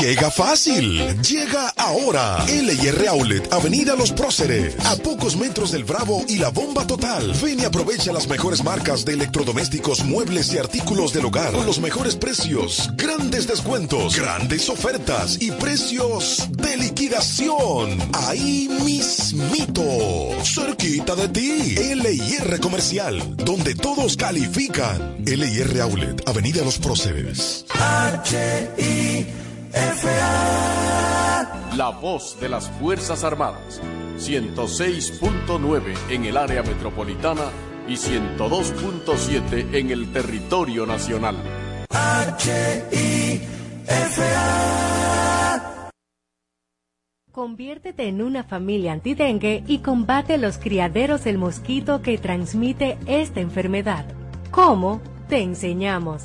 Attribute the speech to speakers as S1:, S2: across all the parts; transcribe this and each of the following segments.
S1: Llega fácil, llega ahora. LIR Outlet, Avenida Los Próceres, a pocos metros del Bravo y la Bomba Total. Ven y aprovecha las mejores marcas de electrodomésticos, muebles y artículos del hogar con los mejores precios, grandes descuentos, grandes ofertas y precios de liquidación. Ahí mismito, cerquita de ti. LIR Comercial, donde todos califican. LIR Outlet, Avenida Los Próceres.
S2: La voz de las Fuerzas Armadas. 106.9 en el área metropolitana y 102.7 en el territorio nacional.
S3: Conviértete en una familia antidengue y combate los criaderos del mosquito que transmite esta enfermedad. ¿Cómo? Te enseñamos.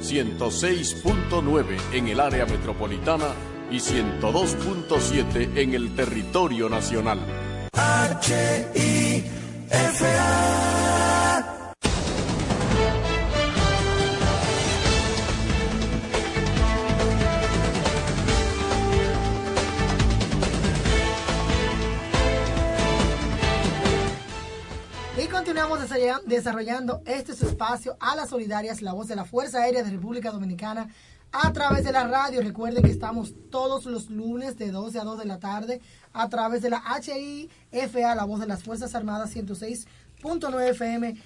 S2: 106.9 en el área metropolitana y 102.7 en el territorio nacional.
S4: Continuamos desarrolla- desarrollando este espacio a las solidarias, la voz de la Fuerza Aérea de República Dominicana, a través de la radio. Recuerden que estamos todos los lunes de 12 a 2 de la tarde a través de la HIFA, la voz de las Fuerzas Armadas 106.9 FM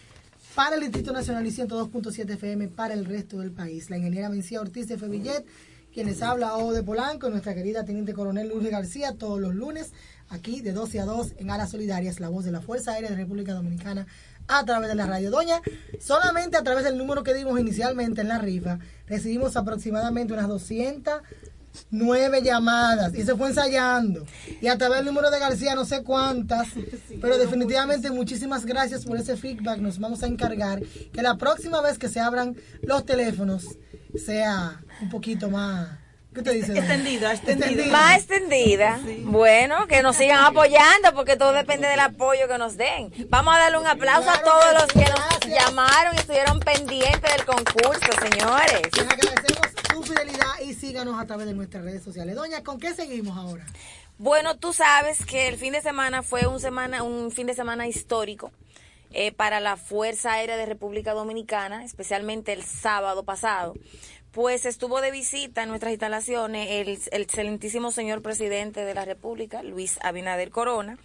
S4: para el Distrito Nacional y 102.7 FM para el resto del país. La ingeniera Mencía Ortiz de Fevillet, quienes habla O de Polanco, nuestra querida Teniente Coronel Lourdes García, todos los lunes, aquí de 12 a 2 en Alas Solidarias, la voz de la Fuerza Aérea de República Dominicana, a través de la radio. Doña, solamente a través del número que dimos inicialmente en la rifa, recibimos aproximadamente unas 209 llamadas y se fue ensayando. Y a través del número de García no sé cuántas, pero definitivamente muchísimas gracias por ese feedback. Nos vamos a encargar que la próxima vez que se abran los teléfonos sea un poquito más... ¿Qué te dice?
S5: Extendida, extendida.
S6: Más extendida. Bueno, que nos sigan apoyando porque todo depende del apoyo que nos den. Vamos a darle un aplauso a todos los que nos llamaron y estuvieron pendientes del concurso, señores.
S4: Les agradecemos su fidelidad y síganos a través de nuestras redes sociales. Doña, ¿con qué seguimos ahora?
S6: Bueno, tú sabes que el fin de semana fue un semana, un fin de semana histórico eh, para la Fuerza Aérea de República Dominicana, especialmente el sábado pasado. Pues estuvo de visita en nuestras instalaciones el, el excelentísimo señor presidente de la República, Luis Abinader Corona.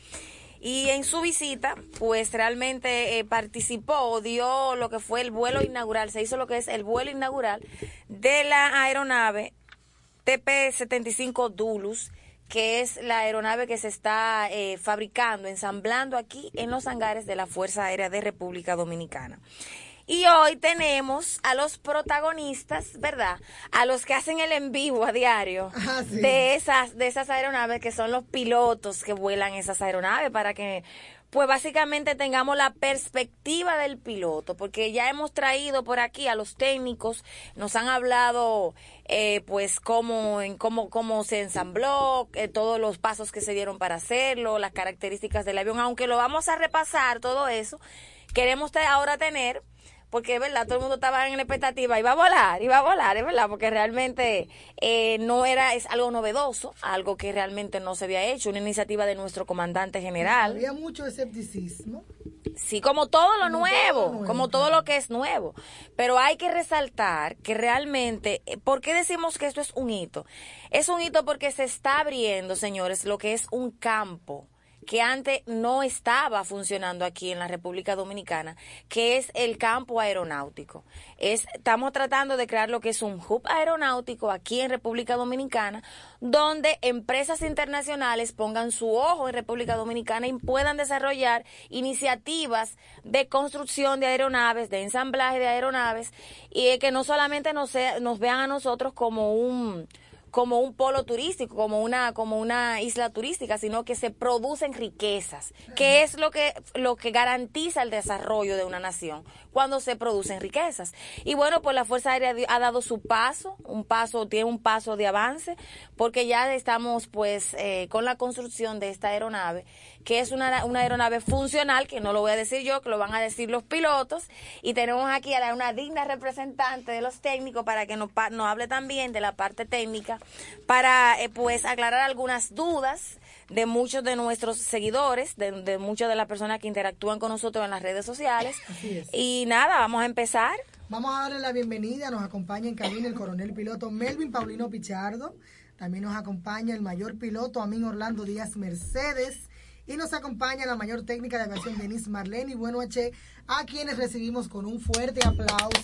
S6: Y en su visita, pues realmente eh, participó, dio lo que fue el vuelo inaugural, se hizo lo que es el vuelo inaugural de la aeronave TP-75 Dulus, que es la aeronave que se está eh, fabricando, ensamblando aquí en los hangares de la Fuerza Aérea de República Dominicana. Y hoy tenemos a los protagonistas, ¿verdad? A los que hacen el en vivo a diario
S4: Ah, sí.
S6: de esas de esas aeronaves que son los pilotos que vuelan esas aeronaves para que pues básicamente tengamos la perspectiva del piloto, porque ya hemos traído por aquí a los técnicos, nos han hablado eh, pues cómo, en cómo, cómo se ensambló, eh, todos los pasos que se dieron para hacerlo, las características del avión, aunque lo vamos a repasar todo eso, queremos ahora tener porque es verdad, todo el mundo estaba en la expectativa, iba a volar, iba a volar, es verdad, porque realmente eh, no era, es algo novedoso, algo que realmente no se había hecho, una iniciativa de nuestro comandante general.
S4: Había mucho escepticismo.
S6: Sí, como todo lo
S4: Como
S6: nuevo,
S4: todo nuevo,
S6: como todo lo que es nuevo. Pero hay que resaltar que realmente, eh, ¿por qué decimos que esto es un hito? Es un hito porque se está abriendo, señores, lo que es un campo que antes no estaba funcionando aquí en la República Dominicana, que es el campo aeronáutico. Es, estamos tratando de crear lo que es un hub aeronáutico aquí en República Dominicana, donde empresas internacionales pongan su ojo en República Dominicana y puedan desarrollar iniciativas de construcción de aeronaves, de ensamblaje de aeronaves, y que no solamente nos vean a nosotros como un como un polo turístico, como una como una isla turística, sino que se producen riquezas, que es lo que lo que garantiza el desarrollo de una nación cuando se producen riquezas. Y bueno, pues la Fuerza Aérea ha dado su paso, un paso tiene un paso de avance, porque ya estamos pues eh, con la construcción de esta aeronave, que es una, una aeronave funcional, que no lo voy a decir yo, que lo van a decir los pilotos, y tenemos aquí a la- una digna representante de los técnicos para que nos, nos hable también de la parte técnica, para eh, pues aclarar algunas dudas de muchos de nuestros seguidores, de, de muchas de las personas que interactúan con nosotros en las redes sociales. Y nada, vamos a empezar.
S4: Vamos a darle la bienvenida. Nos acompaña en cabina el coronel piloto Melvin Paulino Pichardo. También nos acompaña el mayor piloto Amin Orlando Díaz Mercedes. Y nos acompaña la mayor técnica de aviación Denise Marlene y Bueno H, a quienes recibimos con un fuerte aplauso.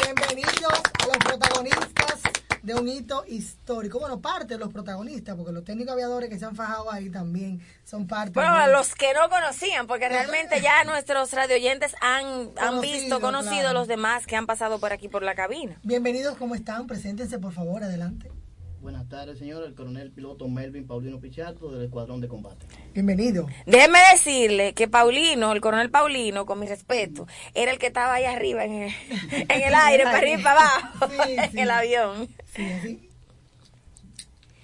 S4: Bienvenidos a los protagonistas de un hito histórico. Bueno, parte de los protagonistas, porque los técnicos aviadores que se han fajado ahí también son parte
S6: Bueno,
S4: de
S6: los que no conocían, porque realmente ya nuestros radioyentes han, han visto, conocido
S4: claro.
S6: los demás que han pasado por aquí por la cabina.
S4: Bienvenidos, ¿cómo están? Preséntense, por favor, adelante.
S5: Buenas tardes, señor. El coronel piloto Melvin Paulino Pichardo del Escuadrón de Combate.
S4: Bienvenido.
S6: Déjeme decirle que Paulino, el coronel Paulino, con mi respeto, era el que estaba ahí arriba en el, en el aire, para arriba y para abajo,
S4: Sí,
S6: en
S4: sí.
S6: el avión.
S4: Sí.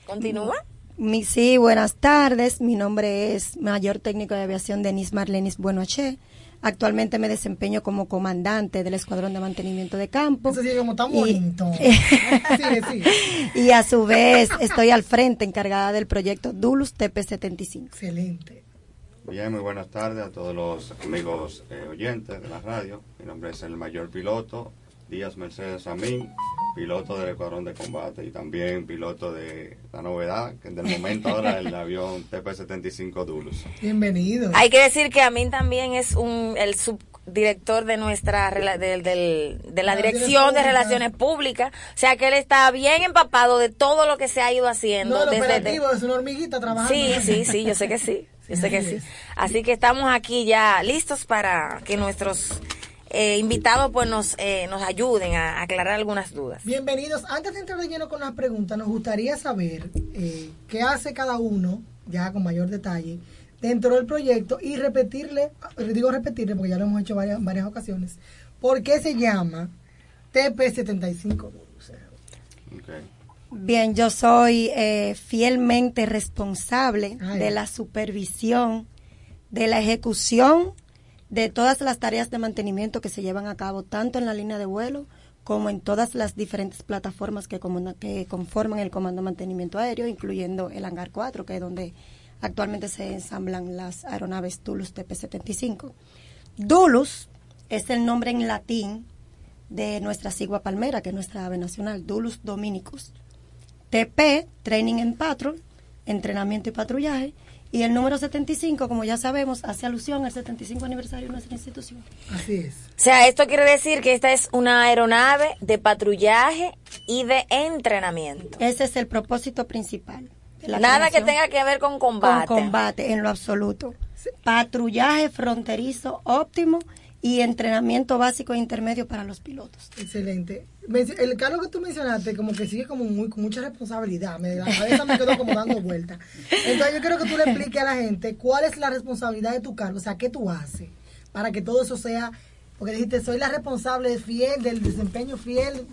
S6: ¿Continúa?
S7: Mi, sí, buenas tardes. Mi nombre es Mayor Técnico de Aviación Denis Marlenis Buenoche. Actualmente me desempeño como comandante del Escuadrón de Mantenimiento de Campo.
S4: Eso sí, como tan
S7: Y-
S4: bonito. Sigue, sigue.
S7: Y a su vez estoy al frente encargada del proyecto Dulus TP75.
S4: Excelente.
S8: Bien, muy buenas tardes a todos los amigos eh, oyentes de la radio. Mi nombre es el mayor piloto Díaz Mercedes Amín, piloto del Escuadrón de Combate y también piloto de la novedad, que del momento ahora el avión TP-75 Dulus.
S4: Bienvenido.
S6: Hay que decir que a mí también es un, el subdirector de nuestra del- de la
S4: Ah,
S6: dirección de
S4: Relaciones
S6: públicas, o sea que él está bien empapado de todo lo que se ha ido haciendo
S4: No, el
S6: desde
S4: es una hormiguita trabajando.
S6: Sí, sí, sí, yo sé que sí, yo sé que sí. Así que estamos aquí ya listos para que nuestros eh, invitados pues nos eh, nos ayuden a aclarar algunas dudas.
S4: Bienvenidos. Antes de entrar de lleno con las preguntas, nos gustaría saber eh, qué hace cada uno, ya con mayor detalle, dentro del proyecto y repetirle, digo repetirle porque ya lo hemos hecho varias, varias ocasiones, por qué se llama TP75. O sea,
S8: Ok.
S7: Bien, yo soy eh, fielmente responsable
S4: Ay.
S7: de la supervisión, de la ejecución de todas las tareas de mantenimiento que se llevan a cabo tanto en la línea de vuelo como en todas las diferentes plataformas que, conforman el Comando de Mantenimiento Aéreo, incluyendo el Hangar 4, que es donde actualmente se ensamblan las aeronaves Dulus TP-75. Dulus es el nombre en latín de nuestra sigua palmera, que es nuestra ave nacional, Dulus Dominicus. TP, Training and Patrol, entrenamiento y patrullaje. Y el número 75, como ya sabemos, hace alusión al 75 aniversario de nuestra institución.
S4: así es.
S6: O sea, esto quiere decir que esta es una aeronave de patrullaje y de entrenamiento.
S7: Ese es el propósito principal. de la
S6: Nada que tenga que ver con
S7: con
S6: combate.
S7: combate en lo absoluto. Patrullaje fronterizo óptimo y entrenamiento básico e intermedio para los pilotos.
S4: Excelente. El cargo que tú mencionaste, como que sigue como muy, con mucha responsabilidad. Me, la me quedó como dando vueltas. Entonces, yo quiero que tú le expliques a la gente cuál es la responsabilidad de tu cargo, o sea, qué tú haces para que todo eso sea. Porque dijiste, soy la responsable fiel del desempeño fiel.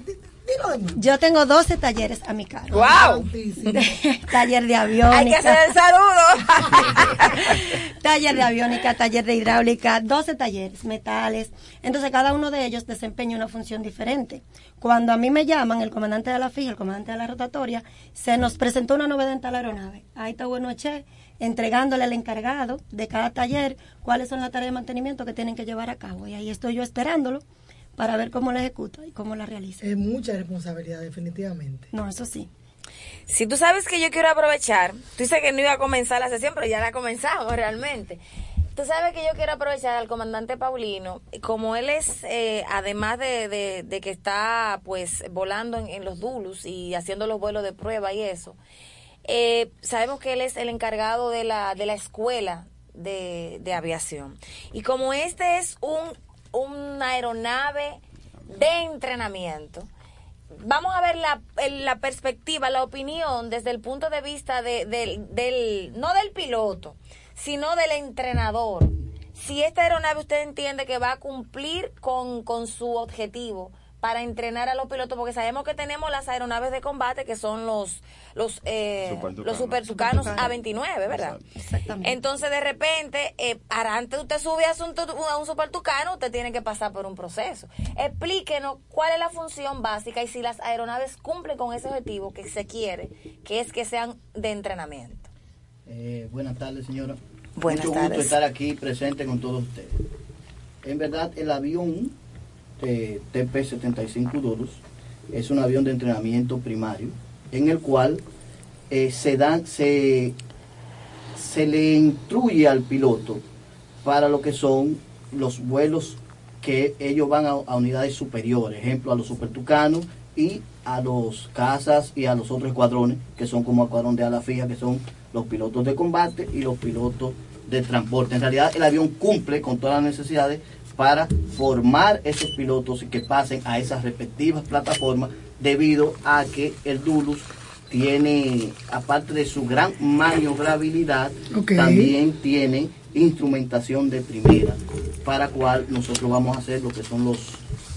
S7: Yo tengo 12 talleres a mi cargo.
S6: ¡Wow!
S7: Taller de aviónica.
S6: Hay que hacer el saludo.
S7: taller de aviónica, taller de hidráulica, 12 talleres, metales. Entonces cada uno de ellos desempeña una función diferente. Cuando a mí me llaman, el comandante de la fija, el comandante de la rotatoria, se nos presentó una novedad en tal aeronave. Ahí está bueno Che, entregándole al encargado de cada taller cuáles son las tareas de mantenimiento que tienen que llevar a cabo. Y ahí estoy yo esperándolo para ver cómo la ejecuta y cómo la realiza.
S4: Es mucha responsabilidad, definitivamente.
S7: No, eso sí.
S6: Si tú sabes que yo quiero aprovechar, tú dices que no iba a comenzar la sesión, pero ya la ha comenzado realmente. Tú sabes que yo quiero aprovechar al comandante Paulino, como él es, eh, además de, de- de que está pues volando en, en los Dulus y haciendo los vuelos de prueba y eso, eh, sabemos que él es el encargado de la, de la escuela de, de aviación. Y como este es un, una aeronave de entrenamiento, vamos a ver la, la perspectiva, la opinión desde el punto de vista de- del, del, no del piloto, sino del entrenador. Si esta aeronave usted entiende que va a cumplir con, con su objetivo para entrenar a los pilotos, porque sabemos que tenemos las aeronaves de combate que son los los eh,
S8: Supertucanos.
S6: los supertucanos A29, ¿verdad?
S7: Exactamente.
S6: Entonces, de repente, eh, para antes de usted subir a un, a un supertucano, usted tiene que pasar por un proceso. Explíquenos cuál es la función básica y si las aeronaves cumplen con ese objetivo que se quiere, que es que sean de entrenamiento.
S5: Eh, buenas tardes, señora.
S6: Buenas
S5: Mucho
S6: tardes.
S5: gusto estar aquí presente con todos ustedes. En verdad, el avión eh, TP-75 Dulus es un avión de entrenamiento primario en el cual eh, se, dan, se, se le instruye al piloto para lo que son los vuelos que ellos van a, unidades superiores, ejemplo a los supertucanos y a los cazas y a los otros escuadrones que son como escuadrón de ala fija, que son los pilotos de combate y los pilotos de transporte. En realidad el avión cumple con todas las necesidades para formar esos pilotos y que pasen a esas respectivas plataformas debido a que el Dulus tiene, aparte de su gran maniobrabilidad, también tiene instrumentación de primera, para cual nosotros vamos a hacer lo que son los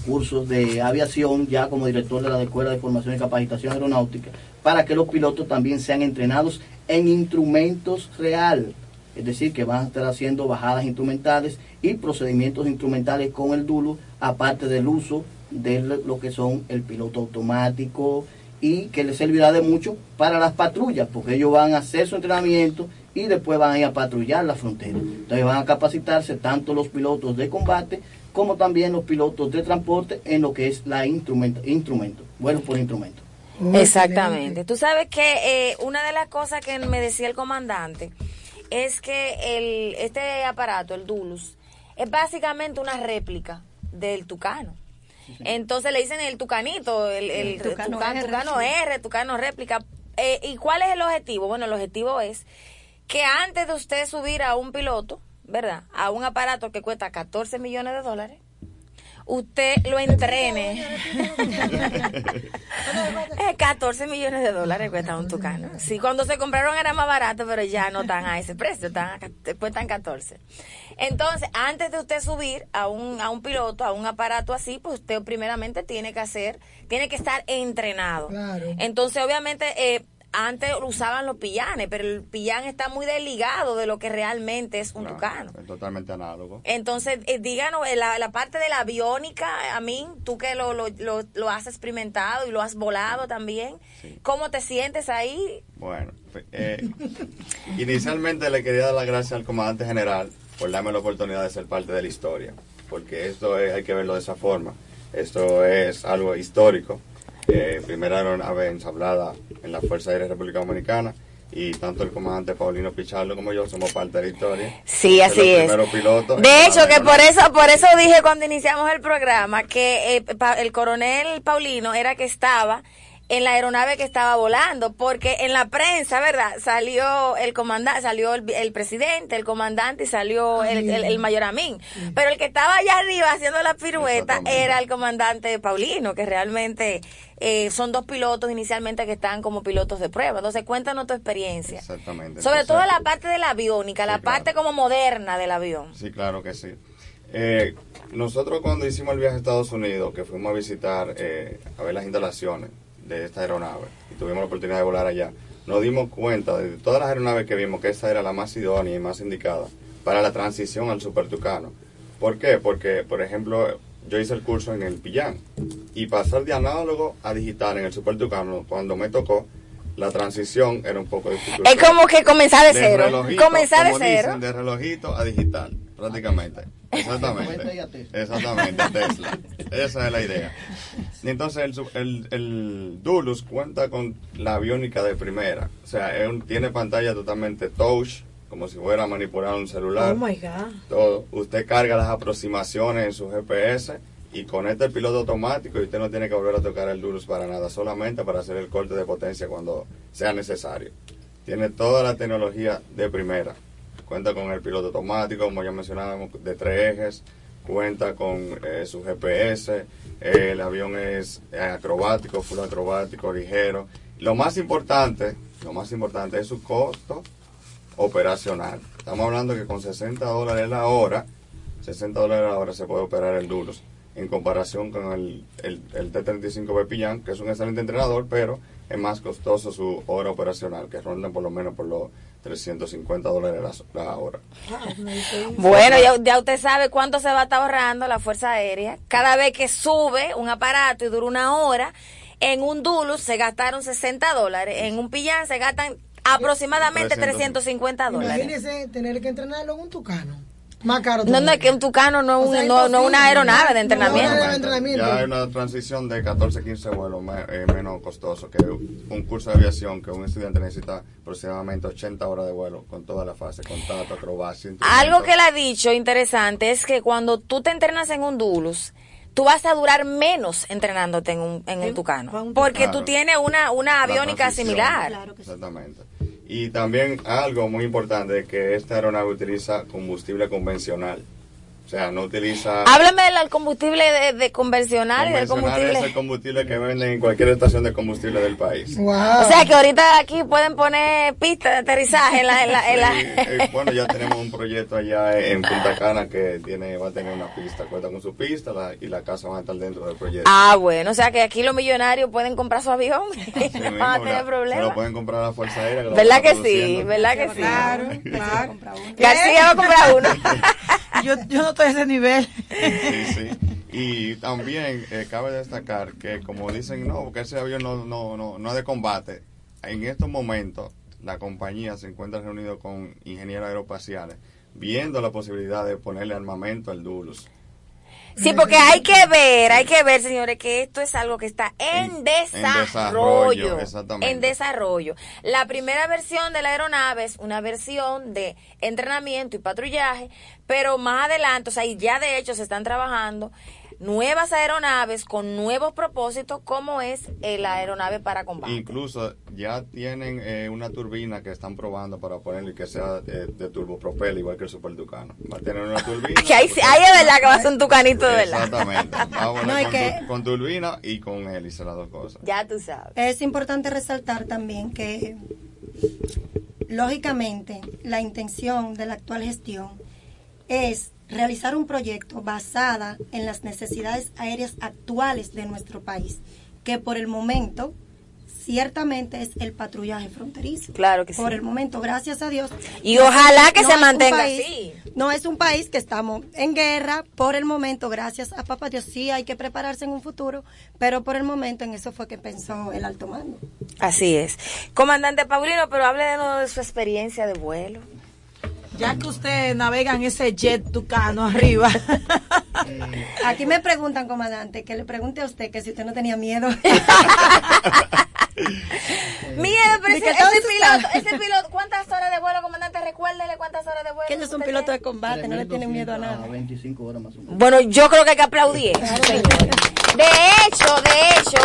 S5: cursos de aviación, ya como director de la Escuela de Formación y Capacitación Aeronáutica, para que los pilotos también sean entrenados en instrumentos real, es decir, que van a estar haciendo bajadas instrumentales y procedimientos instrumentales con el dulo, aparte del uso de lo que son el piloto automático y que les servirá de mucho para las patrullas, porque ellos van a hacer su entrenamiento y después van a ir a patrullar la frontera. Entonces van a capacitarse tanto los pilotos de combate como también los pilotos de transporte en lo que es la instrumento, instrumento vuelos por instrumento.
S6: Exactamente. Tú sabes que eh, una de las cosas que me decía el comandante es que el, este aparato, el Dulus, es básicamente una réplica del Tucano. Entonces le dicen el Tucanito, el, el,
S7: El Tucano
S6: Tucano,
S7: R,
S6: Tucano
S7: sí.
S6: R, Tucano réplica. Eh, ¿Y cuál es el objetivo? Bueno, el objetivo es que antes de usted subir a un piloto, ¿verdad? A un aparato que cuesta 14 millones de dólares, usted lo entrene. Eh, 14 millones de dólares cuesta un tucano. Sí, cuando se compraron era más barato, pero ya no están a ese precio, están a cuestan 14. Entonces, antes de usted subir a un, a un piloto, a un aparato así, pues usted primeramente tiene que hacer, tiene que estar entrenado.
S4: Claro.
S6: Entonces, obviamente, eh, antes usaban los pillanes, pero el pillán está muy desligado de lo que realmente es un
S8: Claro,
S6: tucano.
S8: Es totalmente análogo.
S6: Entonces, eh, díganos, eh, la, la parte de la aviónica, a mí, tú que lo, lo, lo, lo has experimentado y lo has volado también,
S8: Sí.
S6: ¿cómo te sientes ahí?
S8: Bueno, fe- eh, inicialmente le quería dar las gracias al comandante general por darme la oportunidad de ser parte de la historia, porque esto es, hay que verlo de esa forma. Esto es algo histórico. Eh, primera aeronave ensablada en la Fuerza Aérea República Dominicana y tanto el comandante Paulino Pichardo como yo somos parte de la historia.
S6: Sí, así
S8: los
S6: es. De hecho, que por eso, por eso dije cuando iniciamos el programa que eh, pa- el coronel Paulino era que estaba en la aeronave que estaba volando, porque en la prensa, ¿verdad? Salió el comandante, salió el, el presidente, el comandante y salió el, el, el mayor Amín. Pero el que estaba allá arriba haciendo la pirueta era el comandante Paulino, que realmente eh, son dos pilotos inicialmente que están como pilotos de prueba. Entonces, cuéntanos tu experiencia.
S8: Exactamente.
S6: Sobre todo la parte de la aviónica, la
S8: claro.
S6: parte como moderna del avión.
S8: Sí, claro que sí. Eh, nosotros cuando hicimos el viaje a Estados Unidos, que fuimos a visitar, eh, a ver las instalaciones de esta aeronave, y tuvimos la oportunidad de volar allá, nos dimos cuenta de todas las aeronaves que vimos que esa era la más idónea y más indicada para la transición al Super Tucano. ¿Por qué? Porque, por ejemplo, yo hice el curso en el Pillán y pasar de análogo a digital en el Super Tucano, cuando me tocó, la transición era un poco difícil.
S6: Es como que comenzar de cero.
S8: relojito,
S6: Comenzar de cero.
S8: dicen, de relojito a digital, prácticamente. Exactamente. Exactamente, Tesla. Esa es la idea. Y entonces el, su- el, el Dulux cuenta con la aviónica de primera. O sea, es un- tiene pantalla totalmente touch, como si fuera a manipular un celular.
S4: Oh my God.
S8: Todo. Usted carga las aproximaciones en su GPS y conecta el piloto automático y usted no tiene que volver a tocar el Dulux para nada, solamente para hacer el corte de potencia cuando sea necesario. Tiene toda la tecnología de primera. Cuenta con el piloto automático, como ya mencionábamos, de tres ejes. Cuenta con eh, su GPS. el avión es eh, acrobático, full acrobático, ligero. Lo más importante, lo más importante es su costo operacional. Estamos hablando que con 60 dólares la hora, 60 dólares la hora se puede operar el Duros. En comparación con el, el, el T-35B Pillán, que es un excelente entrenador, pero es más costoso su hora operacional, que ronda por lo menos por los 350 dólares la, la hora.
S6: Bueno, ya, ya usted sabe cuánto se va a estar ahorrando la Fuerza Aérea. Cada vez que sube un aparato y dura una hora, en un Dulux se gastaron 60 dólares, en un Pillán se gastan aproximadamente 350 dólares.
S4: Imagínese tener que entrenarlo en un tucano. Más caro.
S6: No, no, es que un Tucano no es
S4: O sea,
S6: un- no- no es una aeronave de entrenamiento.
S4: no, no, entrenamiento.
S8: Ya hay una transición de 14, 15 vuelos me- eh, menos costoso que un curso de aviación que un estudiante necesita aproximadamente 80 horas de vuelo con toda la fase, contacto, acrobacia.
S6: Algo que él ha dicho interesante es que cuando tú te entrenas en un Dulux, tú vas a durar menos entrenándote en un, en un Tucano. Porque tú
S8: Claro.
S6: tienes una, una aviónica similar.
S8: Exactamente. Y también algo muy importante es que esta aeronave utiliza combustible convencional. O sea, no utiliza...
S6: Háblame del combustible de, de convencional y del
S8: Convencional es el
S6: combustible.
S8: combustible que venden en cualquier estación de combustible del país.
S6: O sea que ahorita aquí pueden poner pistas de aterrizaje en la... En la, en la-
S8: Sí, eh, bueno, ya tenemos un proyecto allá en Punta Cana que tiene, va a tener una pista, cuenta con su pista la- y la casa va a estar dentro del proyecto.
S6: Ah, bueno, o sea que aquí los millonarios pueden comprar su avión y no
S8: mismo,
S6: van a tener
S8: Se lo
S6: problemas.
S8: pueden comprar a la Fuerza Aérea. lo
S6: ¿Verdad que sí? ¿Verdad que sí?
S4: Claro, claro.
S6: García va a comprar uno.
S9: yo, yo no estoy a ese nivel.
S8: Y también eh, cabe destacar que como dicen, no, porque ese avión no, no, no, no es de combate. En estos momentos la compañía se encuentra reunido con ingenieros aeroespaciales viendo la posibilidad de ponerle armamento al Dulus.
S6: Sí, porque hay que ver, hay que ver, señores, que esto es algo que está en desarrollo.
S8: desarrollo, exactamente.
S6: En desarrollo. La primera versión de la aeronave es una versión de entrenamiento y patrullaje, pero más adelante, o sea, y ya de hecho se están trabajando nuevas aeronaves con nuevos propósitos, como es la aeronave para combate.
S8: Incluso ya tienen eh, una turbina que están probando para ponerle que sea eh, de turbopropel, igual que el Super Tucano. Va a tener una turbina.
S6: Que ahí, ahí es verdad que va a ser un tucanito de verdad.
S8: Exactamente.
S7: No,
S8: con,
S7: que-
S8: tu- con turbina y con hélice, las dos cosas.
S6: Ya tú sabes.
S7: Es importante resaltar también que, lógicamente, la intención de la actual gestión es realizar un proyecto basada en las necesidades aéreas actuales de nuestro país, que por el momento ciertamente es el patrullaje fronterizo.
S6: Claro que sí.
S7: Por el momento, gracias a Dios.
S6: Y ojalá que
S7: No
S6: se mantenga
S7: país-
S6: así.
S7: No es un país que estamos en guerra, por el momento, gracias a papá Dios, sí hay que prepararse en un futuro, pero por el momento en eso fue que pensó el alto mando.
S6: Así es. Comandante Paulino, pero hable de, nuevo de su experiencia de vuelo.
S9: Ya que usted navega en ese jet tucano arriba.
S7: Aquí me preguntan, comandante, que le pregunte a usted que si usted no tenía miedo.
S6: Miedo, pero
S7: ¿De
S6: ese, ese piloto, ese piloto, ¿cuántas horas de vuelo, comandante? Recuérdele cuántas horas de vuelo.
S7: que él es un piloto
S6: tiene.
S7: de combate, no le tienen miedo a nada.
S5: 25 horas más o menos.
S6: Bueno, yo creo que hay que aplaudir. De hecho, de hecho,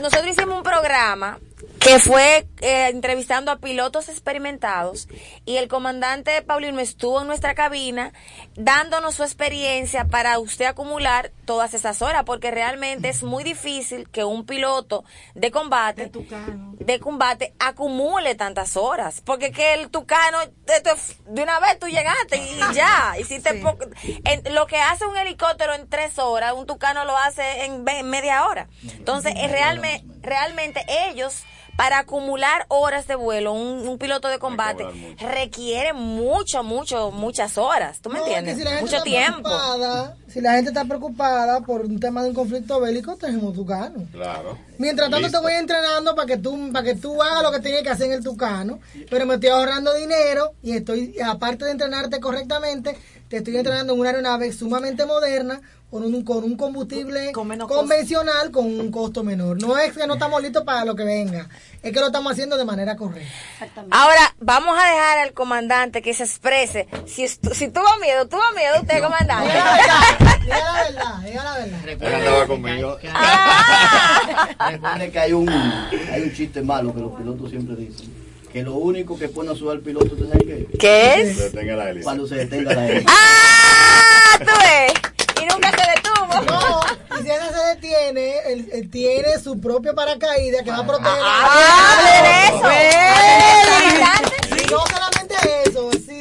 S6: nosotros hicimos un programa que fue eh, entrevistando a pilotos experimentados y el comandante Paulino estuvo en nuestra cabina dándonos su experiencia para usted acumular todas esas horas porque realmente es muy difícil que un piloto de combate de, combate acumule tantas horas porque que el tucano de, de una vez tú llegaste y ya hiciste poco- en- lo que hace un helicóptero en tres horas un tucano lo hace en media hora. Entonces es realmente realmente ellos para acumular horas de vuelo, un, un piloto de combate requiere mucho, mucho, muchas horas. ¿Tú me
S4: No,
S6: entiendes?
S4: si
S6: mucho tiempo.
S4: preocupada, si la gente está preocupada por un tema de un conflicto bélico, tenemos tucano.
S8: Claro.
S4: Mientras tanto
S8: Listo.
S4: te voy entrenando para que tú para que tú hagas lo que tienes que hacer en el tucano, pero me estoy ahorrando dinero y estoy aparte de entrenarte correctamente, te estoy entrenando en una aeronave sumamente moderna con un, con un combustible convencional con un costo menor. No es que no estamos listos para lo que venga, es que lo estamos haciendo de manera correcta.
S6: Ahora, vamos a dejar al comandante que se exprese. Si, si tuvo miedo, tuvo miedo usted, comandante.
S4: Diga la verdad, diga la verdad.
S8: Él andaba conmigo.
S5: Recuerden que hay un, hay un chiste malo que los pilotos siempre dicen. Que lo único que pone a sudar al piloto, ¿tú sabes qué?
S6: ¿Qué es?
S8: Se detenga la hélice.
S5: Cuando se detenga la hélice.
S6: ¡Ah! ¿Tú ves? Y nunca se detuvo.
S4: No, y si esa se detiene, él, él tiene su propio paracaídas que va a proteger.
S6: Ah, de eso.
S4: Y no solamente eso,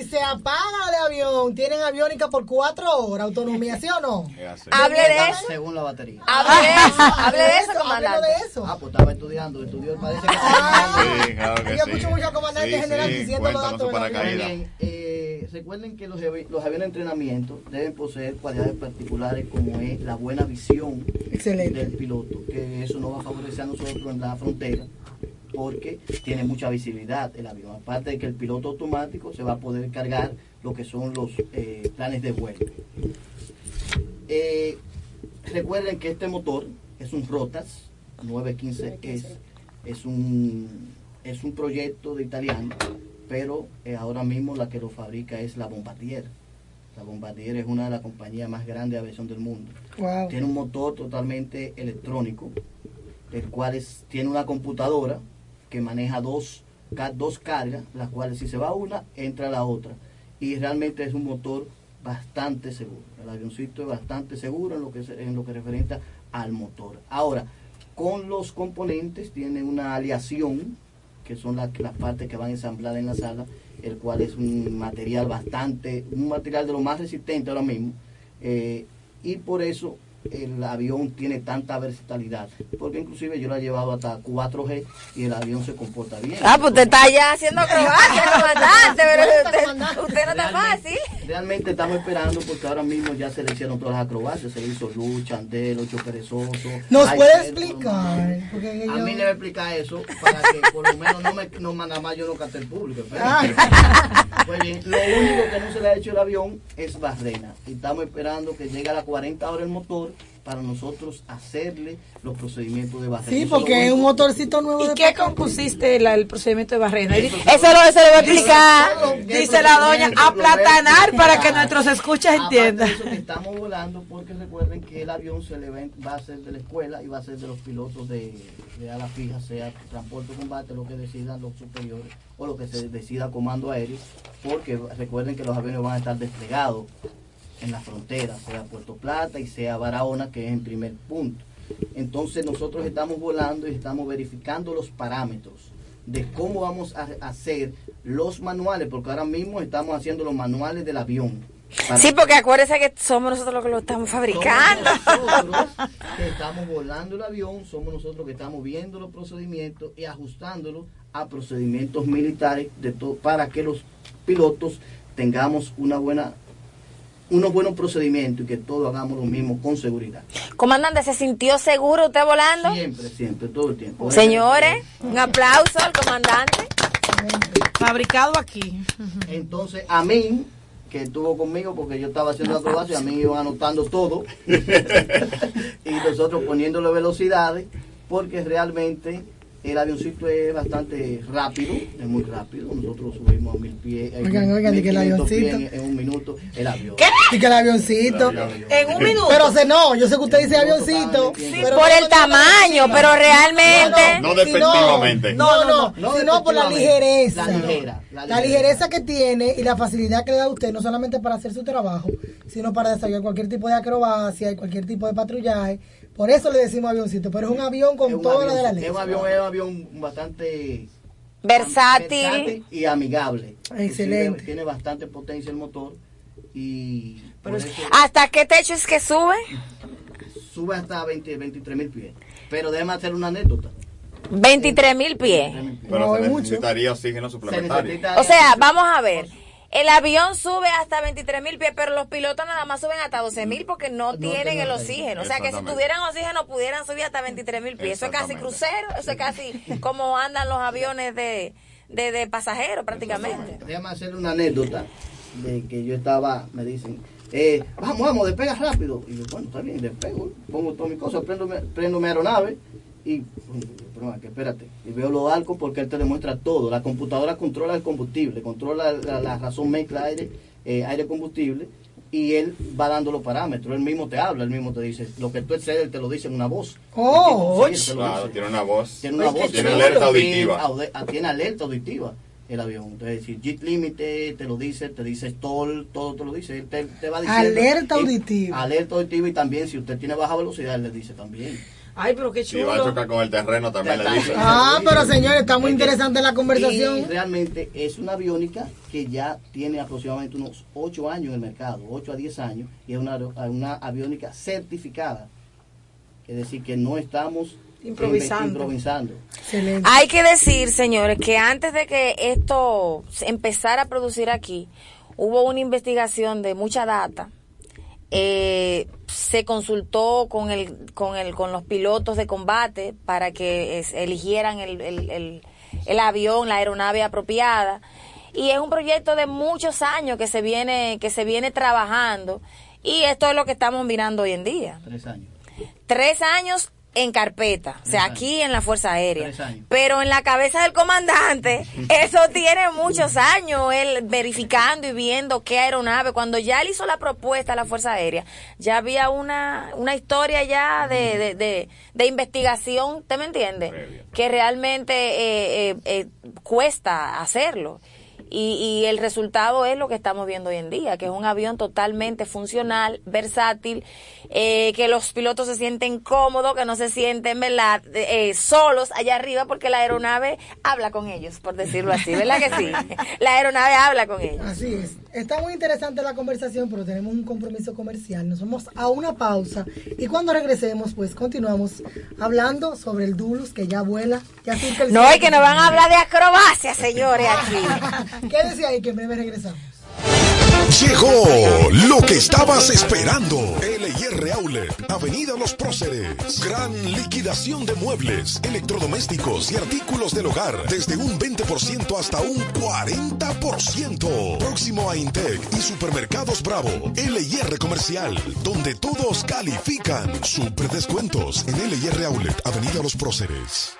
S4: si se apaga el avión, tienen aviónica por cuatro horas, autonomía, ¿sí o no?
S6: Hable de eso.
S5: Según la batería.
S6: Hable de eso, hable de eso, comandante.
S4: de eso.
S5: Ah, pues estaba estudiando, estudió, parece que...
S8: Sí, claro que
S4: Yo
S8: sí.
S4: escucho mucho al comandante
S8: Sí,
S4: general
S8: sí,
S4: diciendo los datos.
S5: Bien, eh, recuerden que los, los aviones de entrenamiento deben poseer cualidades particulares como es la buena visión del piloto, que eso nos va a favorecer a nosotros en la frontera porque tiene mucha visibilidad el avión. Aparte de que el piloto automático se va a poder cargar lo que son los eh, planes de vuelo. Eh, recuerden que este motor es un Rotas 915 es, es un es un proyecto de italiano, pero eh, ahora mismo la que lo fabrica es la Bombardier. La Bombardier es una de las compañías más grandes de aviación del mundo.
S4: Wow.
S5: Tiene un motor totalmente electrónico, el cual es- tiene una computadora que maneja dos, dos cargas, las cuales si se va una, entra la otra. Y realmente es un motor bastante seguro. El avioncito es bastante seguro en lo que, en lo que al motor. Ahora, con los componentes tiene una aleación, que son las, las partes que van ensambladas en la sala, el cual es un material bastante, un material de lo más resistente ahora mismo. eh, y por eso el avión tiene tanta versatilidad, porque inclusive yo lo he llevado hasta 4G y el avión se comporta bien.
S6: Ah, pues usted está ya haciendo acrobacia, comandante, pero usted, usted no está fácil.
S5: Realmente estamos esperando porque ahora mismo ya se le hicieron todas las acrobacias, se le hizo Lucha, Andel, Ocho Perezoso.
S4: ¿Nos puede explicar? Porque
S5: A
S4: yo-
S5: mí le voy a explicar eso para que por lo menos no me no nada más yo no cante el público.
S4: Ah.
S5: espérate. Pues bien, lo único que no se le ha hecho el avión es barrena. Y estamos esperando que llegue a las 40 horas el motor para nosotros hacerle los procedimientos de barrena.
S4: Sí,
S5: Eso
S4: porque es un motorcito nuevo
S9: ¿Y
S4: de
S9: qué compusiste la- el procedimiento de barrena?
S6: Eso lo, eso lo voy a explicar.
S9: Dice la doña, aplatanar para que nuestros escuchas entiendan.
S5: eso estamos volando porque recuerden que el avión se le va, va a ser de la escuela y va a ser de los pilotos de, de ala fija, sea transporte o combate, lo que decidan los superiores o lo que se decida comando aéreo, porque recuerden que los aviones van a estar desplegados en la frontera, sea Puerto Plata y sea Barahona, que es en primer punto. Entonces nosotros estamos volando y estamos verificando los parámetros de cómo vamos a hacer los manuales, porque ahora mismo estamos haciendo los manuales del avión.
S6: Sí, porque acuérdese que somos nosotros los que lo estamos fabricando.
S5: somos nosotros que estamos volando el avión, somos nosotros que estamos viendo los procedimientos y ajustándolos a procedimientos militares de para que los pilotos tengamos una buena unos buenos procedimientos y que todos hagamos lo mismo con seguridad.
S6: Comandante, ¿se sintió seguro usted volando?
S5: Siempre, siempre, todo el tiempo.
S6: Señores, un aplauso al comandante.
S9: Fabricado aquí.
S5: Entonces, a mí, que estuvo conmigo porque yo estaba haciendo la acrobacia, a mí iban anotando todo y nosotros poniéndole velocidades porque realmente El avioncito es bastante rápido, es muy rápido. Nosotros subimos a mil pies. eh,
S4: Oigan, oigan, di que el
S5: 1500 pies
S4: avioncito.
S5: En, en un minuto, el avión.
S4: Y que el avioncito.
S9: En un minuto.
S4: Pero se no, yo sé que usted dice avioncito. pero
S6: por
S4: no
S6: el tamaño, pero realmente-
S8: No
S4: si
S8: despectivamente.
S4: No, no,
S5: No
S4: sino por la ligereza.
S5: La ligera, la
S4: La ligereza que tiene y la facilidad que le da a usted, no solamente para hacer su trabajo, sino para desarrollar cualquier tipo de acrobacia y cualquier tipo de patrullaje. Por eso le decimos avioncito, pero es un avión con
S5: un
S4: toda la de la ley.
S5: Es un avión, es un avión bastante
S6: Versátil.
S5: y amigable.
S4: Excelente.
S5: Tiene bastante potencia el motor y
S6: ¿Hasta qué techo es que sube?
S5: sube hasta 20, 23 mil pies. Pero déjame hacer una anécdota.
S6: 23 mil pies.
S8: Pero
S4: No,
S8: se
S4: es mucho.
S8: necesitaría oxígeno
S5: Se
S8: suplementario.
S5: necesita-
S6: O sea, vamos a ver. El avión sube hasta 23 mil pies, pero los pilotos nada más suben hasta 12 mil porque no,
S5: No
S6: tienen el
S5: oxígeno.
S6: O sea, que si tuvieran oxígeno pudieran subir hasta 23 mil pies. Eso es casi crucero, eso es casi como andan los aviones de, de, de pasajeros prácticamente.
S5: Déjame hacer una anécdota de que yo estaba, me dicen, eh, vamos, vamos, despega rápido. Y yo, bueno, está bien, despego, pongo todas mis cosas, prendo, prendo mi aeronave y, pero, que espérate, y veo los arcos porque él te demuestra todo. La computadora controla el combustible, controla la, la razón mezcla aire, eh, aire combustible y él va dando los parámetros. Él mismo te habla, él mismo te dice, lo que tú excedes, él te lo dice en una voz.
S4: Oh,
S5: Sí, él te lo
S8: Claro,
S5: dice.
S8: tiene una voz.
S5: Tiene una voz.
S8: Tiene alerta auditiva.
S5: ah, Tiene alerta auditiva el avión. Entonces, decir, JIT límite, te lo dice, te dice stall, todo te lo dice. Él te, te va diciendo.
S4: Alerta auditiva.
S5: Alerta auditiva y también si usted tiene baja velocidad, él le dice también.
S9: Ay, pero qué
S8: Si va a
S9: chulo.
S8: chocar con el terreno, también le dice.
S4: Ah, pero señores, está muy interesante la
S5: Y
S4: conversación.
S5: realmente es una aviónica que ya tiene aproximadamente unos 8 años en el mercado, 8 a 10 años, y es una, una aviónica certificada. Es decir, que no estamos
S9: Improvisando.
S5: improvisando.
S4: Excelente.
S6: Hay que decir, señores, que antes de que esto se empezara a producir aquí, hubo una investigación de mucha data. Eh, se consultó con el, con el, con los pilotos de combate para que es- eligieran el, el, el, el avión, la aeronave apropiada. Y es un proyecto de muchos años que se viene, que se viene trabajando. Y esto es lo que estamos mirando hoy en día.
S5: Tres años.
S6: Tres años en carpeta, o sea, aquí en la Fuerza Aérea. Pero en la cabeza del comandante, eso tiene muchos años, él verificando y viendo qué aeronave. Cuando ya él hizo la propuesta a la Fuerza Aérea, ya había una, una historia ya de, de, de, de investigación, ¿te me entiende?
S8: Previa.
S6: Que realmente eh, eh, eh, cuesta hacerlo. Y, y el resultado es lo que estamos viendo hoy en día, que es un avión totalmente funcional, versátil, eh, que los pilotos se sienten cómodos, que no se sienten, ¿verdad?, eh, solos allá arriba, porque la aeronave habla con ellos, por decirlo así, ¿verdad que sí? La aeronave habla con ellos.
S4: Así es. Está muy interesante la conversación, pero tenemos un compromiso comercial. Nos vamos a una pausa y cuando regresemos, pues continuamos hablando sobre el Dulus que ya vuela, ya el
S6: No,
S4: cielo.
S6: y que nos van a hablar de acrobacia, señores, aquí.
S4: Quédese ahí que en breve regresamos.
S1: Llegó lo que estabas esperando. LIR Outlet, Avenida Los Próceres. Gran liquidación de muebles, electrodomésticos y artículos del hogar. Desde un 20% hasta un 40%. Próximo a Intec y Supermercados Bravo. LIR Comercial, donde todos califican. Super descuentos en LIR Outlet, Avenida Los Próceres.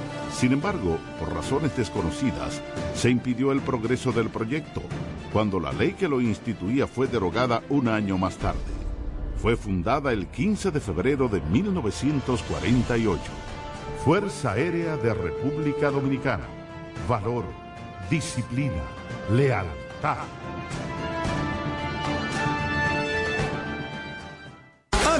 S10: Sin embargo, por razones desconocidas, se impidió el progreso del proyecto, cuando la ley que lo instituía fue derogada un año más tarde. Fue fundada el 15 de febrero de 1948. Fuerza Aérea de República Dominicana. Valor, disciplina, lealtad.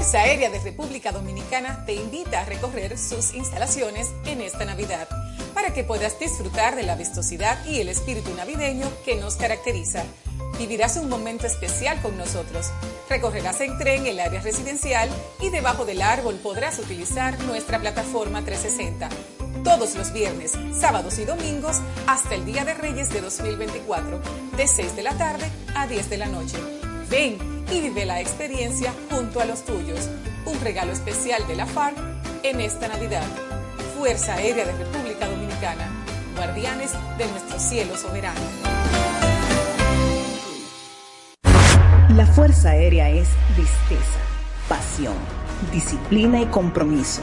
S11: Fuerza Aérea de República Dominicana te invita a recorrer sus instalaciones en esta Navidad para que puedas disfrutar de la vistosidad y el espíritu navideño que nos caracteriza. Vivirás un momento especial con nosotros. Recorrerás en tren el área residencial y debajo del árbol podrás utilizar nuestra plataforma 360. Todos los viernes, sábados y domingos hasta el Día de Reyes de 2024, de 6 de la tarde a 10 de la noche. Ven y vive la experiencia junto a los tuyos. Un regalo especial de la FARC en esta Navidad. Fuerza Aérea de República Dominicana. Guardianes de nuestro cielo soberano.
S12: La Fuerza Aérea es visteza, pasión, disciplina y compromiso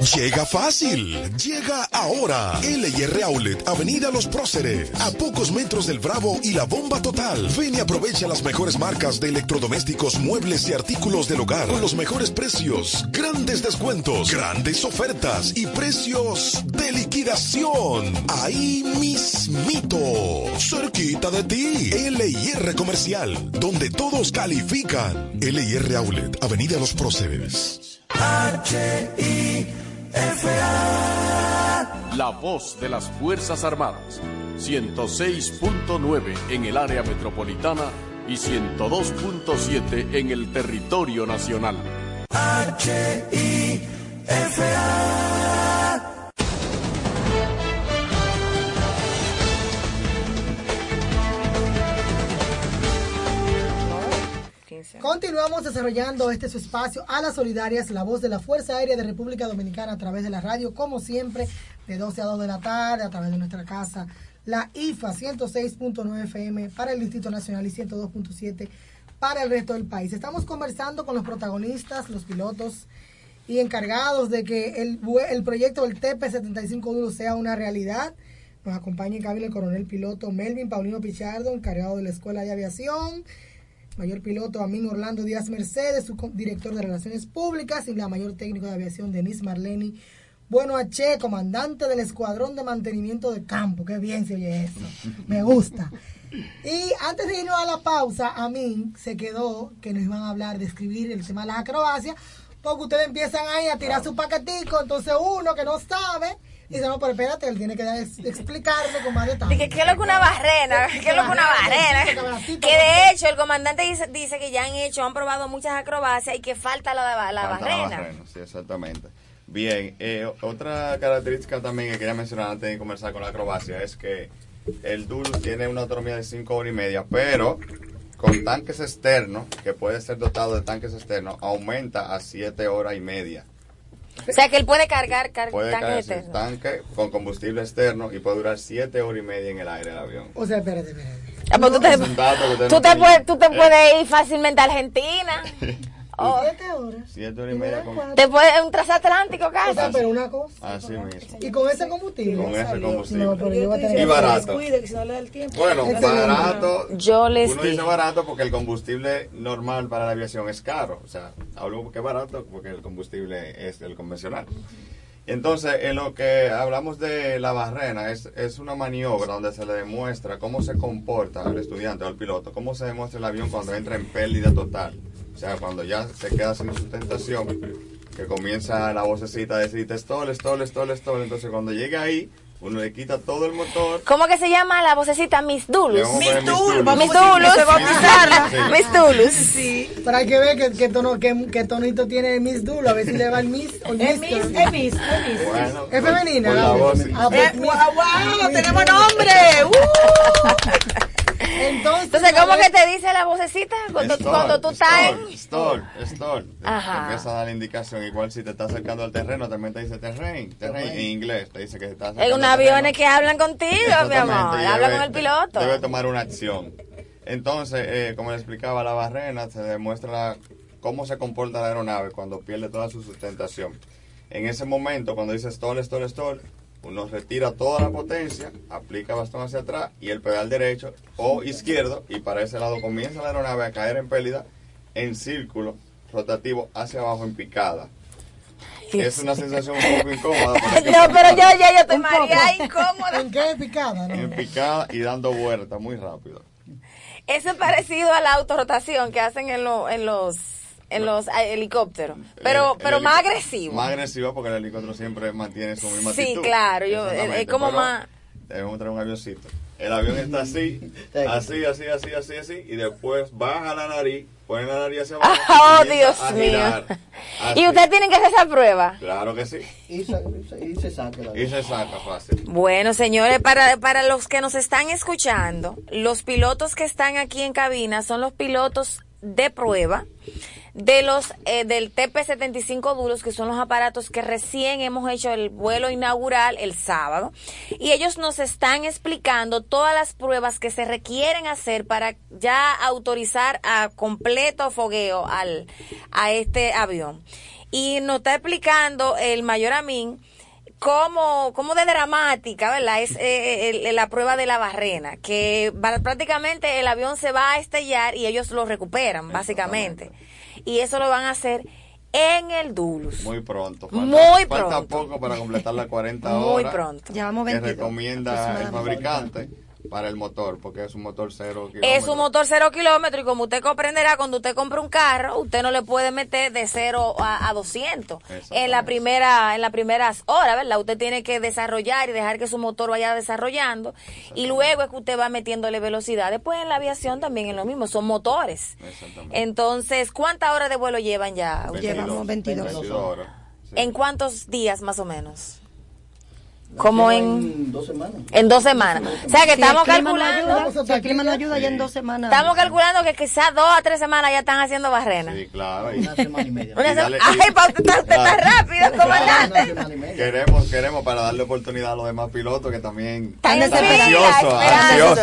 S1: Llega fácil, llega ahora. LIR Outlet, Avenida Los Próceres, a pocos metros del Bravo y la bomba total. Ven y aprovecha las mejores marcas de electrodomésticos, muebles y artículos del hogar con los mejores precios, grandes descuentos, grandes ofertas y precios de liquidación. Ahí mismito, cerquita de ti. LIR Comercial, donde todos califican. LIR Outlet, Avenida Los Próceres.
S2: La voz de las Fuerzas Armadas. 106.9 en el área metropolitana y 102.7 en el territorio nacional.
S4: Continuamos desarrollando este su espacio a las solidarias, la voz de la Fuerza Aérea de República Dominicana a través de la radio, como siempre, de 12 a 2 de la tarde, a través de nuestra casa, la IFA 106.9 FM para el Distrito Nacional y 102.7 para el resto del país. Estamos conversando con los protagonistas, los pilotos y encargados de que el, el proyecto del TP-75 Duro sea una realidad. Nos acompaña en cabina el coronel piloto Melvin Paulino Pichardo, encargado de la Escuela de Aviación mayor piloto Amin Orlando Díaz Mercedes, su director de Relaciones Públicas, y la mayor técnico de aviación Denise Marleni. Bueno, H, comandante del Escuadrón de Mantenimiento de Campo. Qué bien se oye eso. Me gusta. Y antes de irnos a la pausa, Amin se quedó que nos iban a hablar de escribir el tema de las acrobacias, porque ustedes empiezan ahí a tirar su paquetico, entonces uno que no sabe Dice, no, pero espérate, él tiene que explicarle con más detalle.
S6: ¿Qué, es lo que una barrera? ¿Qué es lo que una barrera? Que de hecho, el comandante dice, dice que ya han hecho, han probado muchas acrobacias y que falta la, la barrera.
S8: sí, exactamente. Bien, eh, otra característica también que quería mencionar antes de comenzar con la acrobacia es que el Dulus tiene una autonomía de 5 horas y media, pero con tanques externos, que puede ser dotado de tanques externos, aumenta a 7 horas y media.
S6: O sea que él puede cargar,
S8: puede tanque tanque con combustible externo y puede durar siete horas y media en el aire el avión.
S4: O sea, espérate, espérate.
S6: Ah, pues tú te, tú te, puedes, tú te puedes ir fácilmente a Argentina.
S4: Oh. ¿Siete horas?
S8: Siete horas y media. Con...
S6: Te puede un transatlántico casi.
S4: O sea, pero una cosa.
S8: Así mismo.
S4: ¿Y con ese combustible?
S8: Con ese combustible.
S4: No, pero yo voy a tener
S8: y barato. Bueno, barato.
S6: Yo les
S8: Uno dice barato porque el combustible normal para la aviación es caro. O sea, hablo que es barato porque el combustible es el convencional. Entonces, en lo que hablamos de la barrena, es, es una maniobra donde se le demuestra cómo se comporta al estudiante o al piloto, cómo se demuestra el avión cuando entra en pérdida total. O sea, cuando ya se queda sin sustentación, que comienza la vocecita a decir stall, stall, stall, stall. Entonces, cuando llega ahí, uno le quita todo el motor.
S6: ¿Cómo que se llama la vocecita Miss Dulus?
S9: Miss Dulus.
S6: Miss Dulus. Miss Dulus.
S4: Sí. Pero hay que ver qué, qué, tono, qué, qué tonito tiene Miss Dulus. A ver si le va el Miss o el
S9: Miss. Es Miss. Es Miss.
S8: Bueno,
S4: es femenina.
S8: Por la voz, sí.
S4: ah, pues,
S9: eh, wow, wow, tenemos nombre. Uh.
S4: Entonces,
S6: Entonces, ¿cómo que te dice la vocecita cuando,
S8: Stall,
S6: cuando tú estás en...
S8: Stall, stall.
S6: Ajá.
S8: Te empieza a dar la indicación. Igual si te está acercando al terreno, también te dice terrain, terrain. En inglés te dice que te está acercando
S6: En unos aviones que hablan contigo, mi amor. Habla con el piloto.
S8: Debe tomar una acción. Entonces, eh, como le explicaba la barrena, se demuestra la- cómo se comporta la aeronave cuando pierde toda su sustentación. En ese momento, cuando dice stall, stall, stall, uno retira toda la potencia, aplica bastón hacia atrás y el pedal derecho o izquierdo, y para ese lado comienza la aeronave a caer en pérdida en círculo rotativo hacia abajo en picada. Es una sensación un poco incómoda.
S6: No, pero yo ya yo estoy mareada, incómoda.
S4: ¿En qué picada? No?
S8: En picada y dando vueltas muy rápido.
S6: Eso es parecido a la autorrotación que hacen en, lo- en los en los helicópteros, pero
S8: El- el
S6: pero más agresivo.
S8: Más agresivo porque el helicóptero siempre mantiene su misma
S6: Sí,
S8: actitud.
S6: claro, yo- es como
S8: pero
S6: más-
S8: Debemos traer un avioncito. El avión está así, así, así, así, así, así, y después baja la nariz, pone la nariz hacia abajo.
S6: Oh,
S8: y
S6: Dios
S8: a
S6: mío.
S8: Así.
S6: Y ustedes tienen que hacer esa prueba.
S8: Claro que sí.
S5: Y se, y se saca la
S8: Y se saca fácil.
S6: Bueno, señores, para, para los que nos están escuchando, los pilotos que están aquí en cabina son los pilotos de prueba de los eh, del TP-75 Duros, que son los aparatos que recién hemos hecho el vuelo inaugural el sábado. Y ellos nos están explicando todas las pruebas que se requieren hacer para ya autorizar a completo fogueo al, a este avión. Y nos está explicando el mayor Amin como, como de dramática, ¿verdad? Es eh, el- el- la prueba de la barrena, que prácticamente el avión se va a estallar y ellos lo recuperan, básicamente. Y eso lo van a hacer en el Dulus.
S8: Muy pronto.
S6: Muy
S8: Falta
S6: pronto.
S8: poco para completar las 40
S6: Muy
S8: horas.
S6: pronto.
S7: Llevamos
S8: Que
S7: 22
S8: recomienda el fabricante para el motor, porque es un motor cero
S6: Es
S8: kilómetros.
S6: un motor cero kilómetros y como usted comprenderá, cuando usted compra un carro, usted no le puede meter de cero a, a 200 en la primera en las primeras horas, ¿verdad? Usted tiene que desarrollar y dejar que su motor vaya desarrollando y luego es que usted va metiéndole velocidad. Después en la aviación también es lo mismo, son motores. Entonces, ¿cuántas horas de vuelo llevan ya?
S7: Llevamos 22.
S8: 22 horas.
S6: ¿En cuántos días más o menos? Como en,
S5: En dos semanas.
S6: en dos semanas. O sea que
S7: Si
S6: estamos
S7: el clima no
S6: calculando.
S7: ayuda, si el clima no ayuda, ya en dos semanas.
S6: Estamos calculando que quizás dos a tres semanas ya están haciendo barrena.
S8: Sí, claro. y-
S5: Una semana y media.
S6: Una
S8: Y dale-
S6: sema- Ay, pa, usted está, usted está rápido, comandante.
S8: Queremos, queremos para darle oportunidad a los demás pilotos que también
S6: Están
S8: ansiosos,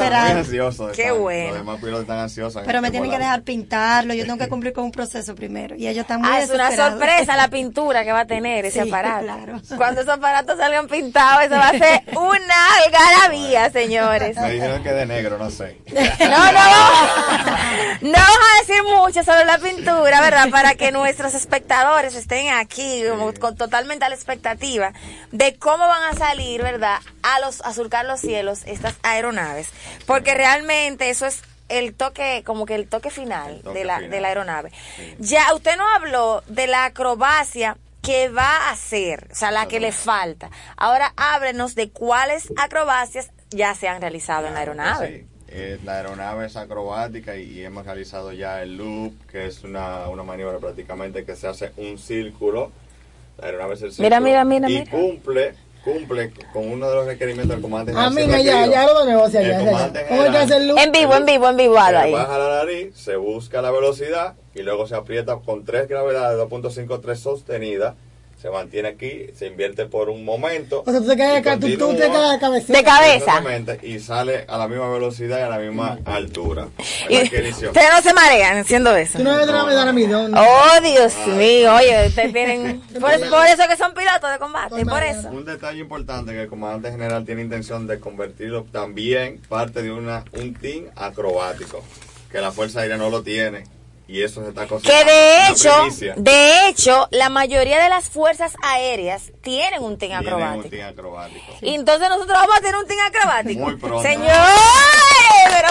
S8: ansiosos.
S6: Qué
S8: están.
S6: bueno.
S8: Los demás pilotos están ansiosos.
S7: Pero me
S8: este
S7: tienen que dejar pintarlo, yo tengo que cumplir con un proceso primero. Y ellos están muy
S6: Ah, es una sorpresa la pintura que va a tener ese aparato.
S7: claro.
S6: Cuando esos aparatos salgan pintados, eso va a ser una algarabía, señores.
S8: Me dijeron que de negro, no sé.
S6: No, no, no vamos a decir mucho sobre la pintura, ¿verdad? Para que nuestros espectadores estén aquí como con totalmente a la expectativa de cómo van a salir, ¿verdad? A los a surcar los cielos estas aeronaves, porque realmente eso es el toque, como que el toque final
S8: toque
S6: de la
S8: final.
S6: de la aeronave. Ya usted no habló de la acrobacia que va a hacer, o sea, la que le falta. Ahora ábrenos de cuáles acrobacias ya se han realizado en la aeronave.
S8: Sí. Eh, la aeronave es acrobática y, hemos realizado ya el loop, que es una, una maniobra prácticamente que se hace un círculo. La aeronave es el círculo.
S6: Mira, mira, mira,
S8: Y
S6: mira.
S8: cumple, cumple con uno de los requerimientos del comandante
S4: Ah, mira, ya, ya lo de negocio
S8: El
S4: ya.
S6: En vivo, en vivo, en vivo,
S8: Se
S6: ahí.
S8: baja la nariz, se busca la velocidad y luego se aprieta con tres gravedades 2.53 sostenidas. Se mantiene aquí, se invierte por un momento.
S4: O sea, tú te acá, tú, tú te de cabecita.
S6: De cabeza.
S8: Y sale a la misma velocidad y a la misma altura.
S6: Y ustedes no se marean haciendo eso.
S4: Tú no ves midón. ¿no?
S6: Oh, Dios mío, oye, ustedes tienen... Por, por eso que son pilotos de combate, por eso.
S8: Un detalle importante que el comandante general tiene intención de convertirlo también parte de una un team acrobático, que la Fuerza Aérea no lo tiene y eso se está.
S6: Que de hecho,
S8: primicia.
S6: de hecho, la mayoría de las fuerzas aéreas tienen un team
S8: Tienen
S6: acrobático.
S8: un team acrobático.
S6: Y entonces nosotros vamos a tener un team acrobático.
S8: Muy pronto.
S6: Señores, pero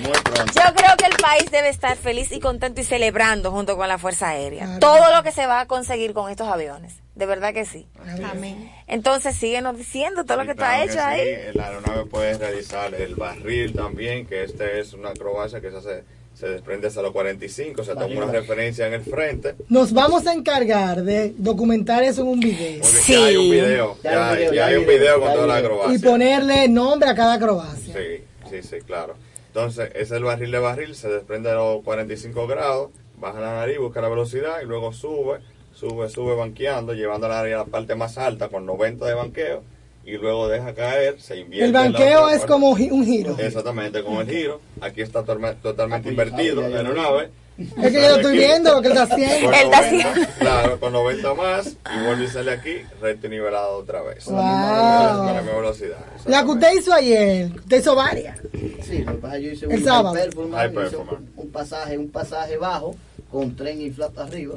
S8: Muy pronto.
S6: yo creo que el país debe estar feliz y contento y celebrando junto con la Fuerza Aérea. Todo lo que se va a conseguir con estos aviones. De verdad que sí.
S7: Amén.
S6: Entonces síguenos diciendo todo lo que está hecho ahí.
S8: La aeronave puede realizar el barril también, que este es una acrobacia que se hace, se desprende hasta los 45, se toma una referencia en el frente.
S4: Nos vamos a encargar de documentar eso en un video.
S8: Porque ya hay un video, ya, hay- ya hay un video con toda la acrobacia.
S4: Y ponerle nombre a cada acrobacia.
S8: Sí, sí, sí, claro. Entonces, ese es el barril de barril, se desprende a los 45 grados, baja la nariz, busca la velocidad y luego sube, sube, sube banqueando, llevando la nariz a la parte más alta con 90 de banqueo y luego deja caer, se invierte.
S4: El banqueo es
S8: parte.
S4: como un giro.
S8: Exactamente, con el giro. Aquí está totalmente invertido la aeronave.
S4: Es que yo lo estoy viendo, lo que él está haciendo.
S8: Con
S4: Él está
S8: 90,
S4: haciendo.
S8: Claro, con 90 más y vuelve y sale aquí, recto y nivelado otra vez.
S4: Wow.
S8: La misma velocidad.
S4: La que usted hizo ayer, usted hizo varias.
S5: Sí, lo que pasa es que yo hice
S4: El
S5: un performance,
S8: High
S5: hice
S8: performance.
S5: un, un pasaje, un pasaje bajo con tren y flap arriba.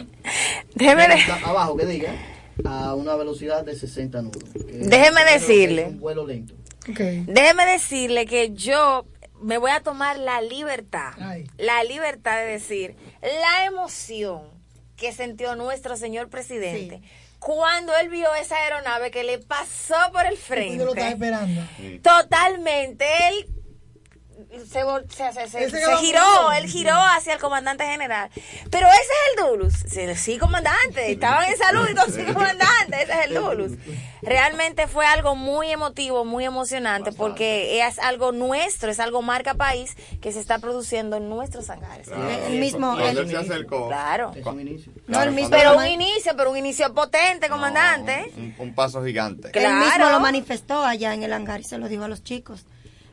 S5: Y
S6: de-
S5: abajo que diga a una velocidad de 60 nudos.
S6: Déjeme decirle.
S5: Un vuelo lento.
S6: Déjeme decirle que yo me voy a tomar la libertad, la libertad de decir la emoción que sintió nuestro señor presidente cuando él vio esa aeronave que le pasó por el frente.
S4: Yo lo estaba esperando.
S6: Totalmente, él se, vol- se, se- giró, él giró hacia el comandante general. Pero ese es el Dulus. Sí, Sí, comandante. Estaban en salud y todo, sí, comandante. Ese es el Dulus. Realmente fue algo muy emotivo, muy emocionante, porque es algo nuestro, es algo marca país que se está produciendo en nuestros hangares.
S7: El mismo-
S8: él se acercó.
S6: Claro.
S5: Es un inicio.
S7: No, el mismo
S6: Pero un inicio, pero un inicio potente, comandante.
S8: Un, un paso gigante.
S7: Él mismo lo manifestó allá en el hangar y se lo dijo a los chicos.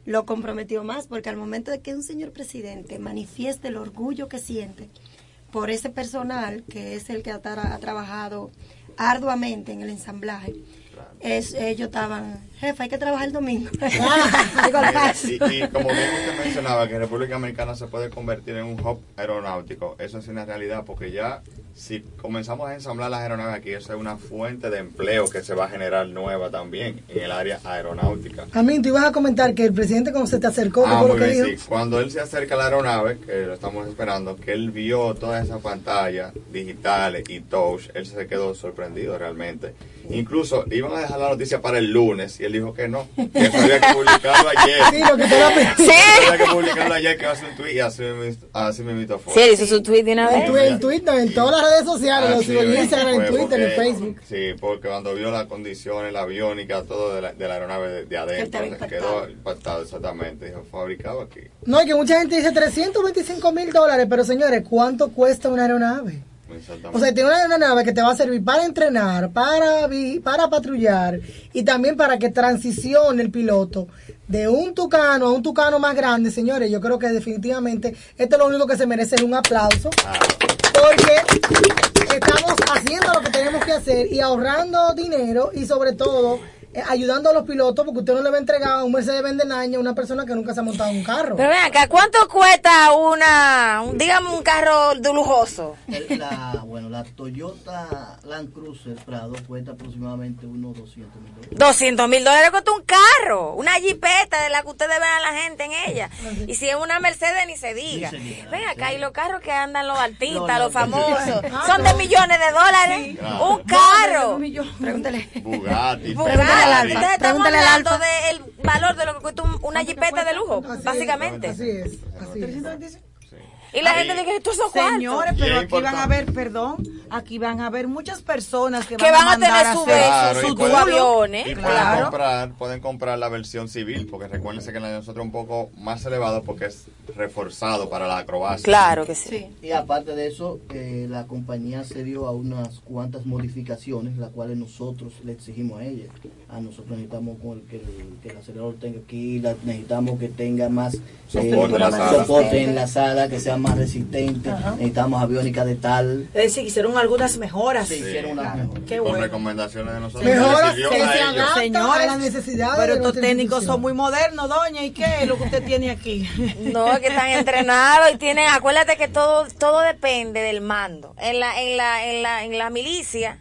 S7: Lo comprometió más porque al momento de que un señor presidente manifieste el orgullo que siente por ese personal, que es el que ha, tra- ha trabajado arduamente en el ensamblaje, es, ellos estaban, jefe, hay que trabajar el domingo. Paso.
S8: Y, y como bien usted mencionaba que República Dominicana se puede convertir en un hub aeronáutico, eso es una realidad porque ya si comenzamos a ensamblar las aeronaves aquí, eso es una fuente de empleo que se va a generar nueva también en el área aeronáutica.
S4: A mí, tú ibas a comentar que el presidente cuando se te acercó, ¿qué
S8: Ah,
S4: lo
S8: muy
S4: que
S8: bien,
S4: dijo?
S8: sí. Cuando él se acerca a la aeronave, que lo estamos esperando, que él vio todas esas pantallas digitales y touch, él se quedó sorprendido realmente. Incluso iban a dejar la noticia para el lunes y él dijo que no, que eso había que publicarlo ayer.
S4: Sí, lo que te lo pedí.
S6: Sí.
S8: Había que publicarlo ayer, que va a hacer un tweet y así mismo- así mismo fue.
S6: Sí, hizo su tweet de una
S4: En,
S6: vez.
S4: en Twitter, en todas las redes sociales,
S8: Así
S4: en Instagram, en Twitter, en Facebook.
S8: Sí, porque cuando vio las condiciones, la aviónica, todo de la, de la aeronave de, de adentro,
S4: impactado.
S8: quedó impactado exactamente. Dijo, fabricado aquí.
S4: No, y que mucha gente dice 325 mil dólares, pero señores, ¿cuánto cuesta una aeronave? O sea, tiene una aeronave que te va a servir para entrenar, para, vi- para patrullar y también para que transicione el piloto de un tucano a un tucano más grande, señores. Yo creo que definitivamente esto es lo único que se merece es un aplauso. Porque estamos haciendo lo que tenemos que hacer y ahorrando dinero y sobre todo ayudando a los pilotos porque usted no le va a entregar un Mercedes Benz a una persona que nunca se ha montado en un carro.
S6: Pero ven acá, ¿cuánto cuesta una, un- digamos, un carro de lujoso?
S5: La, bueno, la Toyota Land Cruiser Prado cuesta aproximadamente unos 200 mil dólares.
S6: 200 mil dólares cuesta un carro, una jipeta de la que ustedes ven a la gente en ella. Y si es una Mercedes, ni se diga. Ven acá, y los carros que andan los artistas, los famosos, son de millones de dólares.
S8: Claro.
S6: Un carro.
S7: Pregúntale.
S8: Bugatti.
S6: Bugatti.
S7: Al
S6: Entonces
S7: Alfa.
S6: estamos
S7: Pregúntale al
S6: hablando
S7: Alfa.
S6: del valor de lo que cuesta un- una jipeta de lujo, básicamente.
S4: Así es, así es.
S6: Y la gente dice, esto es cuartos.
S9: Señores, pero aquí van a ver, perdón, aquí van a ver muchas personas que,
S6: Que van a tener su
S9: hacer
S6: beso,
S8: y
S6: su
S8: pueden-
S6: aviones.
S8: Y
S9: Claro.
S8: pueden comprar, pueden comprar la versión civil, porque recuérdense que la de nosotros es un poco más elevado porque es reforzado para la acrobacia.
S6: Claro que sí.
S5: Y aparte de eso, eh, la compañía se dio a unas cuantas modificaciones, las cuales nosotros le exigimos a ella. A nosotros necesitamos con el- que, el, que el acelerador tenga aquí, la- necesitamos que tenga más eh,
S8: Soporte en la sala.
S5: soporte en la sala, que sea más resistente, necesitamos aviónica de tal.
S9: Es decir, hicieron algunas mejoras.
S5: Sí, hicieron unas mejoras.
S9: Qué
S8: Con
S9: bueno.
S8: recomendaciones de nosotros.
S4: Mejoras
S8: que
S4: se adaptan
S9: Señores,
S4: a las necesidades
S9: pero estos técnicos son muy modernos, doña. ¿Y qué es lo que usted tiene aquí?
S6: No, es que están entrenados y tienen, acuérdate que todo todo depende del mando. En la en la en la en la milicia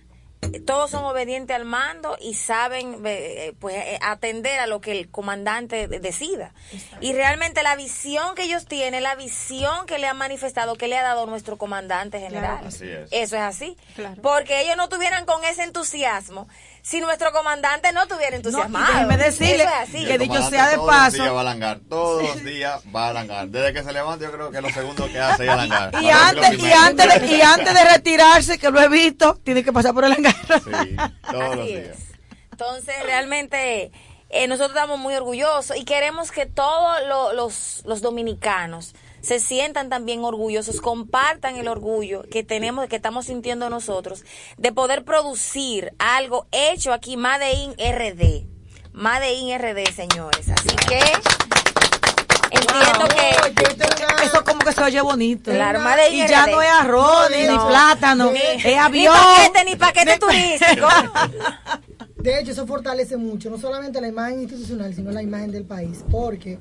S6: todos son obedientes al mando y saben eh, pues eh, atender a lo que el comandante de- decida. Y realmente la visión que ellos tienen, la visión que le han manifestado, que le ha dado nuestro comandante general.
S8: Así es.
S6: Eso es así. Porque ellos no tuvieran con ese entusiasmo si nuestro comandante no tuviera entusiasmado.
S9: déjeme decirle
S6: Eso es así.
S9: que dicho sea de
S8: todos los
S9: paso-
S8: días va a langar, todos los días va a langar. Desde que se levanta, yo creo que lo segundo que hace es langar.
S9: Y antes, y, antes de, y antes de retirarse, que lo he visto, tiene que pasar por el hangar.
S8: Sí, todos los días.
S6: es. Entonces, realmente eh, nosotros estamos muy orgullosos y queremos que todos lo- los, los dominicanos se sientan también orgullosos, compartan el orgullo que tenemos, que estamos sintiendo nosotros, de poder producir algo hecho aquí, Made in RD. Made in RD, señores. Así que entiendo que...
S9: Eso como que se oye bonito.
S6: Claro, Made in
S9: y ya no es arroz, ni, ni
S6: No.
S9: plátano,
S6: Ni-
S9: es
S6: ni
S9: avión.
S6: paquete, ni paquete turístico.
S4: De hecho, eso fortalece mucho, no solamente la imagen institucional, sino la imagen del país, porque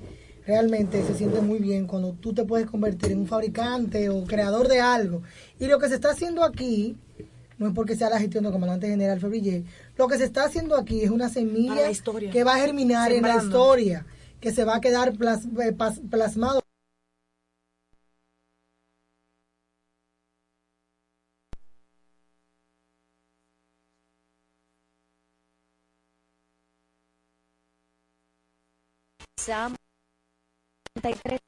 S4: realmente se siente muy bien cuando tú te puedes convertir en un fabricante o creador de algo. Y lo que se está haciendo aquí, no es porque sea la gestión del comandante general Febrillé, lo que se está haciendo aquí es una semilla que va a germinar en la historia, que se va a quedar plas- eh, plasmado.
S3: Sam 33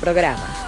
S13: programa.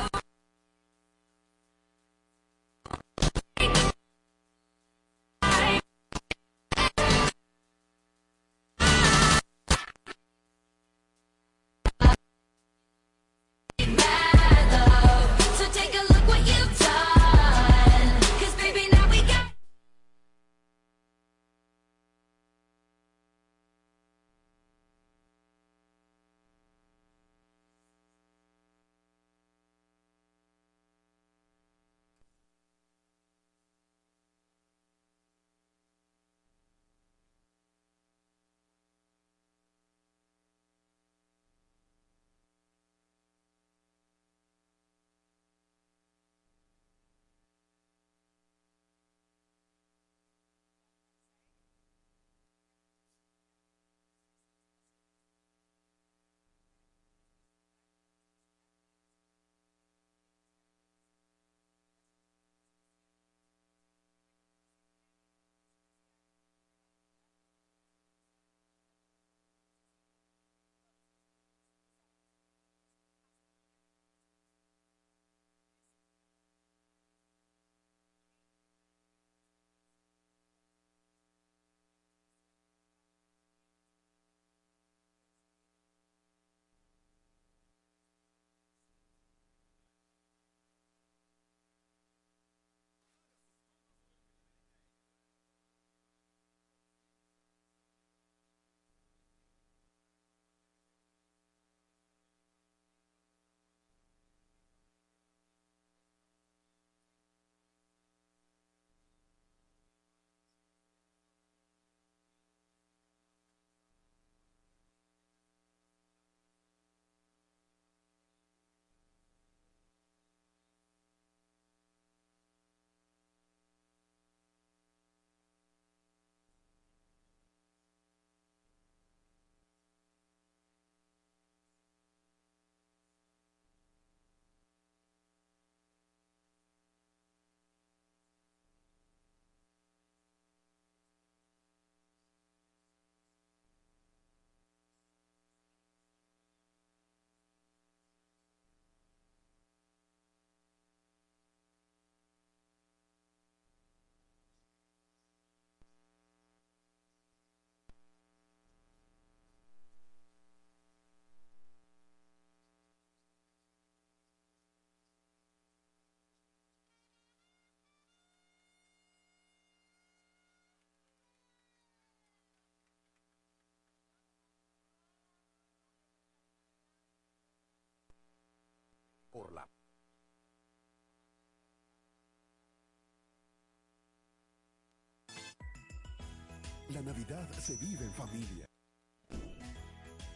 S1: La Navidad se vive en familia.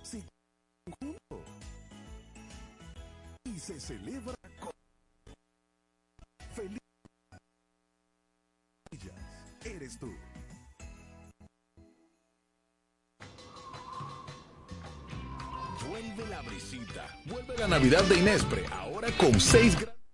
S1: Se junto. Y se celebra con feliz. Eres tú.
S13: Brisita. Vuelve la Navidad de Inespre. Ahora con 6 grados.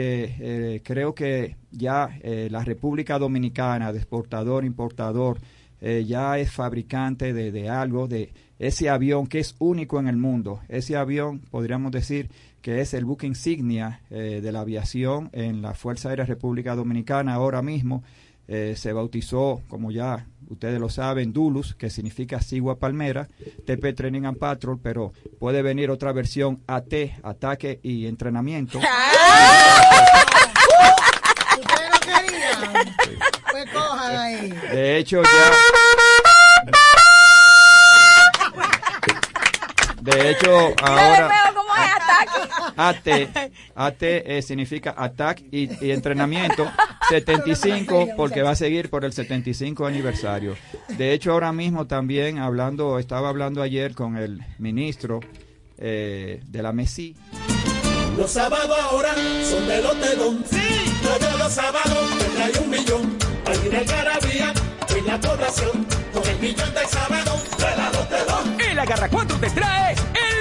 S14: Eh, eh, creo que ya eh, la República Dominicana, de exportador, importador, eh, ya es fabricante de, de algo, de ese avión que es único en el mundo. Ese avión, podríamos decir, que es el buque insignia eh, de la aviación en la Fuerza Aérea República Dominicana ahora mismo. Eh, se bautizó, como ya ustedes lo saben, Dulus, que significa Sigua Palmera, TP Training and Patrol, pero puede venir otra versión AT, Ataque y Entrenamiento.
S4: Ustedes no querían. Pues cojan ahí.
S14: De hecho, ya. De hecho, ahora.
S6: ¿Cómo es ataque?
S14: AT, AT eh, significa Attack y, y Entrenamiento 75 porque va a seguir por el 75 aniversario. De hecho, ahora mismo también hablando, estaba hablando ayer con el ministro eh, de la MESI.
S15: Los sábados ahora son de Lotedón. Sí. Todos los sábados te trae un millón. Para ir algarabía en la población. Con el millón de sábados de la Lotedón.
S16: El Agarra 4 te trae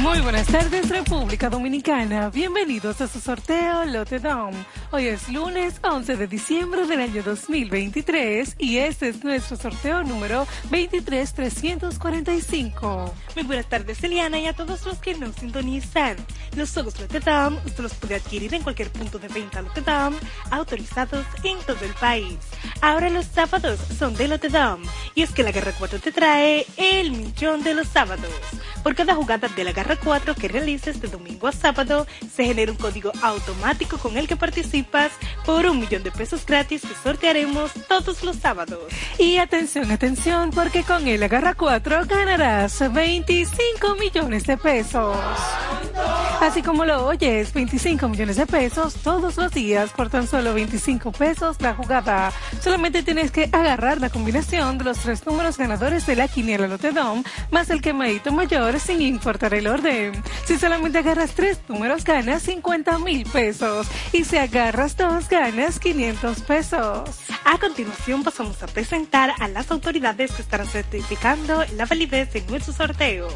S17: Muy buenas tardes, República Dominicana. Bienvenidos a su sorteo Lote Dom. Hoy es lunes 11 de diciembre del año 2023 y este es nuestro sorteo número 23345.
S18: Muy buenas tardes, Eliana, y a todos los que nos sintonizan. Los juegos Lotte Dam usted los puede adquirir en cualquier punto de venta Lotte Dam, autorizados en todo el país. Ahora los sábados son de Lotte Dam, y es que la Garra 4 te trae el millón de los sábados. Por cada jugada de la Garra 4 que realices de domingo a sábado, se genera un código automático con el que participas por un millón de pesos gratis que sortearemos todos los sábados.
S17: Y atención, atención, porque con el Agarra 4 ganarás 25 millones de pesos. Así como lo oyes, 25 millones de pesos todos los días por tan solo 25 pesos la jugada. Solamente tienes que agarrar la combinación de los tres números ganadores de la quiniela Lotedom más el quemadito mayor sin importar el orden. Si solamente agarras tres números ganas 50 mil pesos y si agarras dos ganas 500 pesos.
S18: A continuación pasamos a presentar a las autoridades que estarán certificando la validez de nuestro sorteo.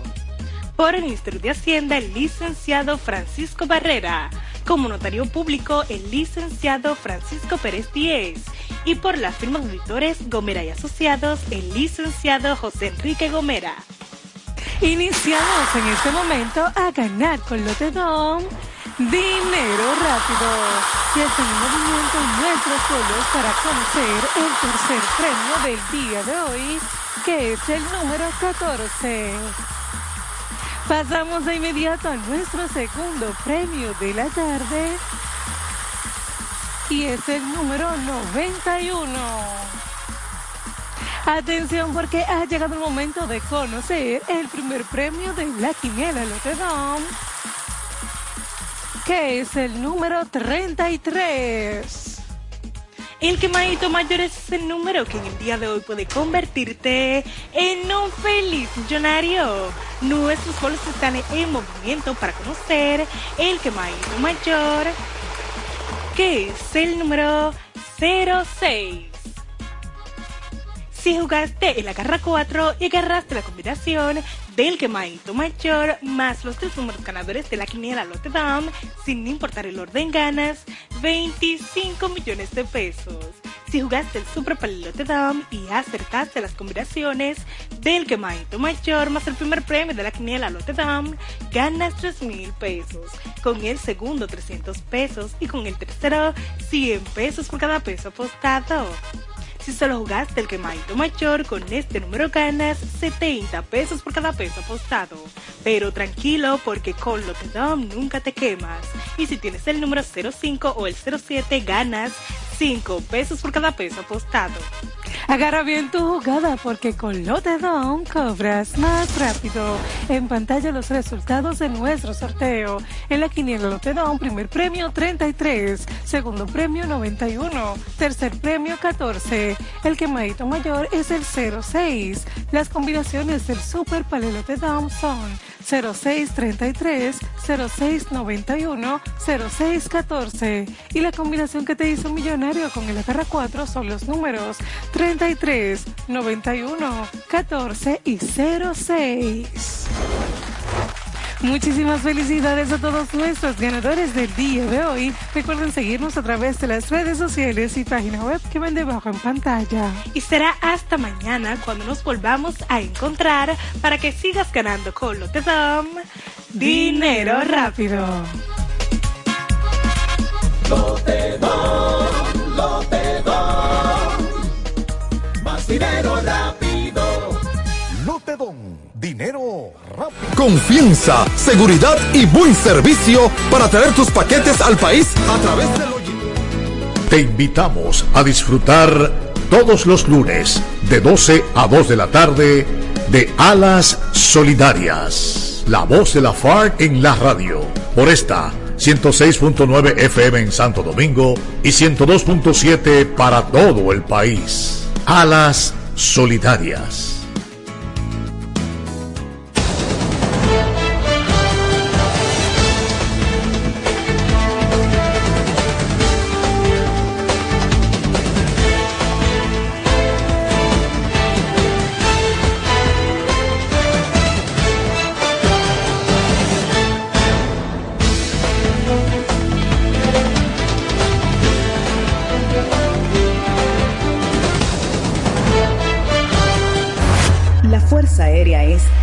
S18: Por el Ministerio de Hacienda, el licenciado Francisco Barrera. Como notario público, el licenciado Francisco Pérez Díez. Y por la firma de auditores Gomera y Asociados, el licenciado José Enrique Gomera.
S17: Iniciamos en este momento a ganar con Lotedom dinero rápido. Y están en movimiento nuestros suelos para conocer el tercer premio del día de hoy, que es el número 14. Pasamos de inmediato a nuestro segundo premio de la tarde. Y es el número 91. Atención porque ha llegado el momento de conocer el primer premio de la quiniela Lotedom, que es el número 33.
S18: El quemadito mayor es el número que en el día de hoy puede convertirte en un feliz millonario. Nuestros bolos están en movimiento para conocer el quemadito mayor, que es el número 06. Si jugaste en la garra 4 y agarraste la combinación del quemadito mayor más los tres números ganadores de la quiniela Lotte Dam, sin importar el orden ganas 25 millones de pesos. Si jugaste el Super Pal Lotte Dam y acertaste las combinaciones del quemadito mayor más el primer premio de la quiniela Lotte Dam, ganas 3 mil pesos. Con el segundo 300 pesos y con el tercero 100 pesos por cada peso apostado. Si solo jugaste el quemadito mayor, con este número ganas 70 pesos por cada peso apostado. Pero tranquilo, porque con Lotedom nunca te quemas. Y si tienes el número 05 o el 07, ganas 5 pesos por cada peso apostado.
S17: Agarra bien tu jugada porque con Lotedom cobras más rápido. En pantalla los resultados de nuestro sorteo. En la quiniela Lotedom, primer premio 33, segundo premio 91, tercer premio 14. El quemadito mayor es el 06. Las combinaciones del Super Palelotedom son 0633, 0691, 0614. Y la combinación que te hizo millonario con el agarra 4 son los números 33, 91, 14 y 06. Muchísimas felicidades a todos nuestros ganadores del día de hoy. Recuerden seguirnos a través de las redes sociales y página web que ven debajo en pantalla.
S18: Y será hasta mañana cuando nos volvamos a encontrar para que sigas ganando con Lotedom dinero rápido.
S15: Lotedom, Lotedom. Más dinero rápido.
S19: Lotedom, dinero rápido. Confianza, seguridad y buen servicio para traer tus paquetes al país a través de
S20: Te invitamos a disfrutar todos los lunes de 12 a 2 de la tarde de Alas Solidarias. La voz de la FARC en la radio. Por esta 106.9 FM en Santo Domingo y 102.7 para todo el país. Alas Solidarias.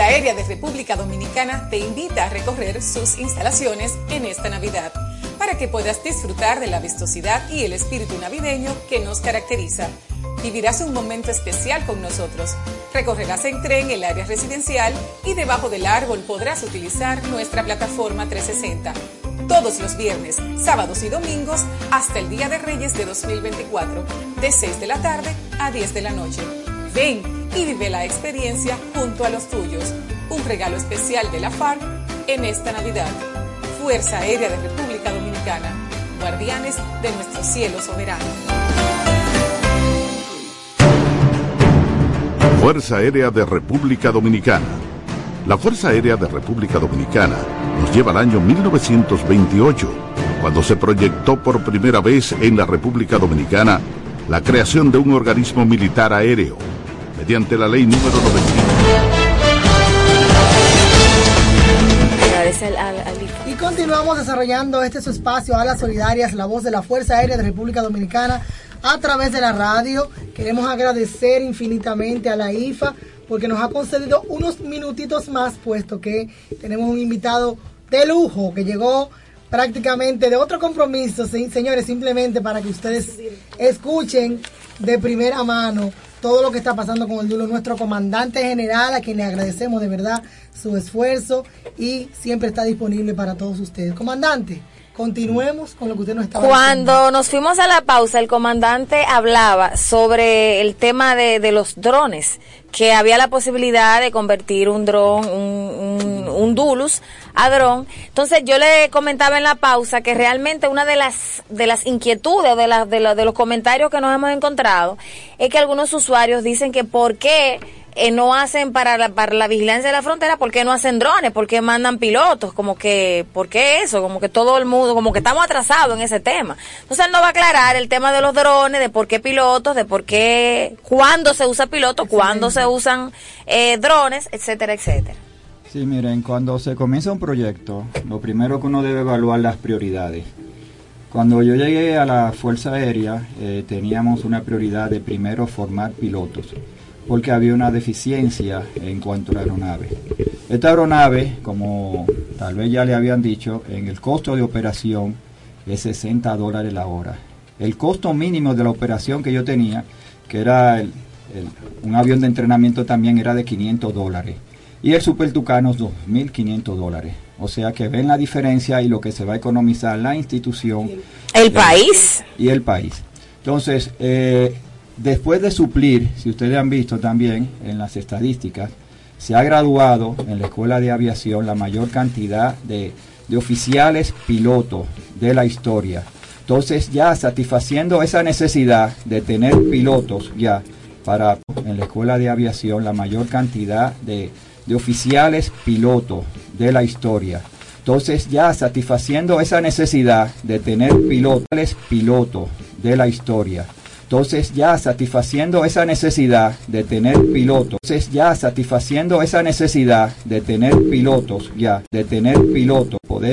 S11: Fuerza Aérea de República Dominicana te invita a recorrer sus instalaciones en esta Navidad para que puedas disfrutar de la vistosidad y el espíritu navideño que nos caracteriza. Vivirás un momento especial con nosotros. Recorrerás en tren el área residencial y debajo del árbol podrás utilizar nuestra plataforma 360. Todos los viernes, sábados y domingos hasta el Día de Reyes de 2024, de 6 de la tarde a 10 de la noche. Ven y vive la experiencia junto a los tuyos. Un regalo especial de la FARC en esta Navidad. Fuerza Aérea de República Dominicana. Guardianes de nuestro cielo soberano.
S10: Fuerza Aérea de República Dominicana. La Fuerza Aérea de República Dominicana nos lleva al año 1928, cuando se proyectó por primera vez en la República Dominicana la creación de un organismo militar aéreo, mediante la ley número 900.
S4: Y continuamos desarrollando este su espacio a las solidarias, la voz de la Fuerza Aérea de República Dominicana a través de la radio. Queremos agradecer infinitamente a la IFA porque nos ha concedido unos minutitos más, puesto que tenemos un invitado de lujo que llegó prácticamente de otro compromiso, sí, señores, simplemente para que ustedes escuchen de primera mano todo lo que está pasando con el duelo. Nuestro comandante general, a quien le agradecemos de verdad su esfuerzo y siempre está disponible para todos ustedes. Comandante, continuemos con lo que usted nos estaba
S6: Cuando nos fuimos a la pausa, el comandante hablaba sobre el tema de, de los drones, que había la posibilidad de convertir un dron, un, un, un Dulus a dron. Entonces yo le comentaba en la pausa que realmente una de las de las inquietudes de, la, de, la- de los comentarios que nos hemos encontrado es que algunos usuarios dicen que por qué eh, no hacen para la, para la vigilancia de la frontera, ¿por qué no hacen drones? ¿Por qué mandan pilotos? Como que, ¿por qué eso? Como que todo el mundo, como que estamos atrasados en ese tema. Entonces él nos va a aclarar el tema de los drones, de por qué pilotos, de por qué, cuándo se usa piloto, cuándo se usan eh, drones, etcétera, etcétera.
S14: Sí, miren, cuando se comienza un proyecto, lo primero que uno debe evaluar las prioridades. Cuando yo llegué a la Fuerza Aérea, eh, teníamos una prioridad de primero formar pilotos, porque había una deficiencia en cuanto a la aeronave. Esta aeronave, como tal vez ya le habían dicho, en el costo de operación es 60 dólares la hora. El costo mínimo de la operación que yo tenía, que era el- el- un avión de entrenamiento también, era de 500 dólares. Y el Super Tucano 2.500 dólares. O sea que ven la diferencia y lo que se va a economizar la institución.
S6: El
S14: eh,
S6: país.
S14: Y el país. Entonces, eh, después de suplir, si ustedes han visto también en las estadísticas, se ha graduado en la Escuela de Aviación la mayor cantidad de, de oficiales pilotos de la historia. Entonces, ya satisfaciendo esa necesidad de tener pilotos ya para en la Escuela de Aviación la mayor cantidad de, de oficiales pilotos de la historia. Entonces ya satisfaciendo esa necesidad de tener pilotos pilotos de la historia. Entonces ya satisfaciendo esa necesidad de tener pilotos. Entonces ya satisfaciendo esa necesidad de tener pilotos ya, de tener pilotos, poder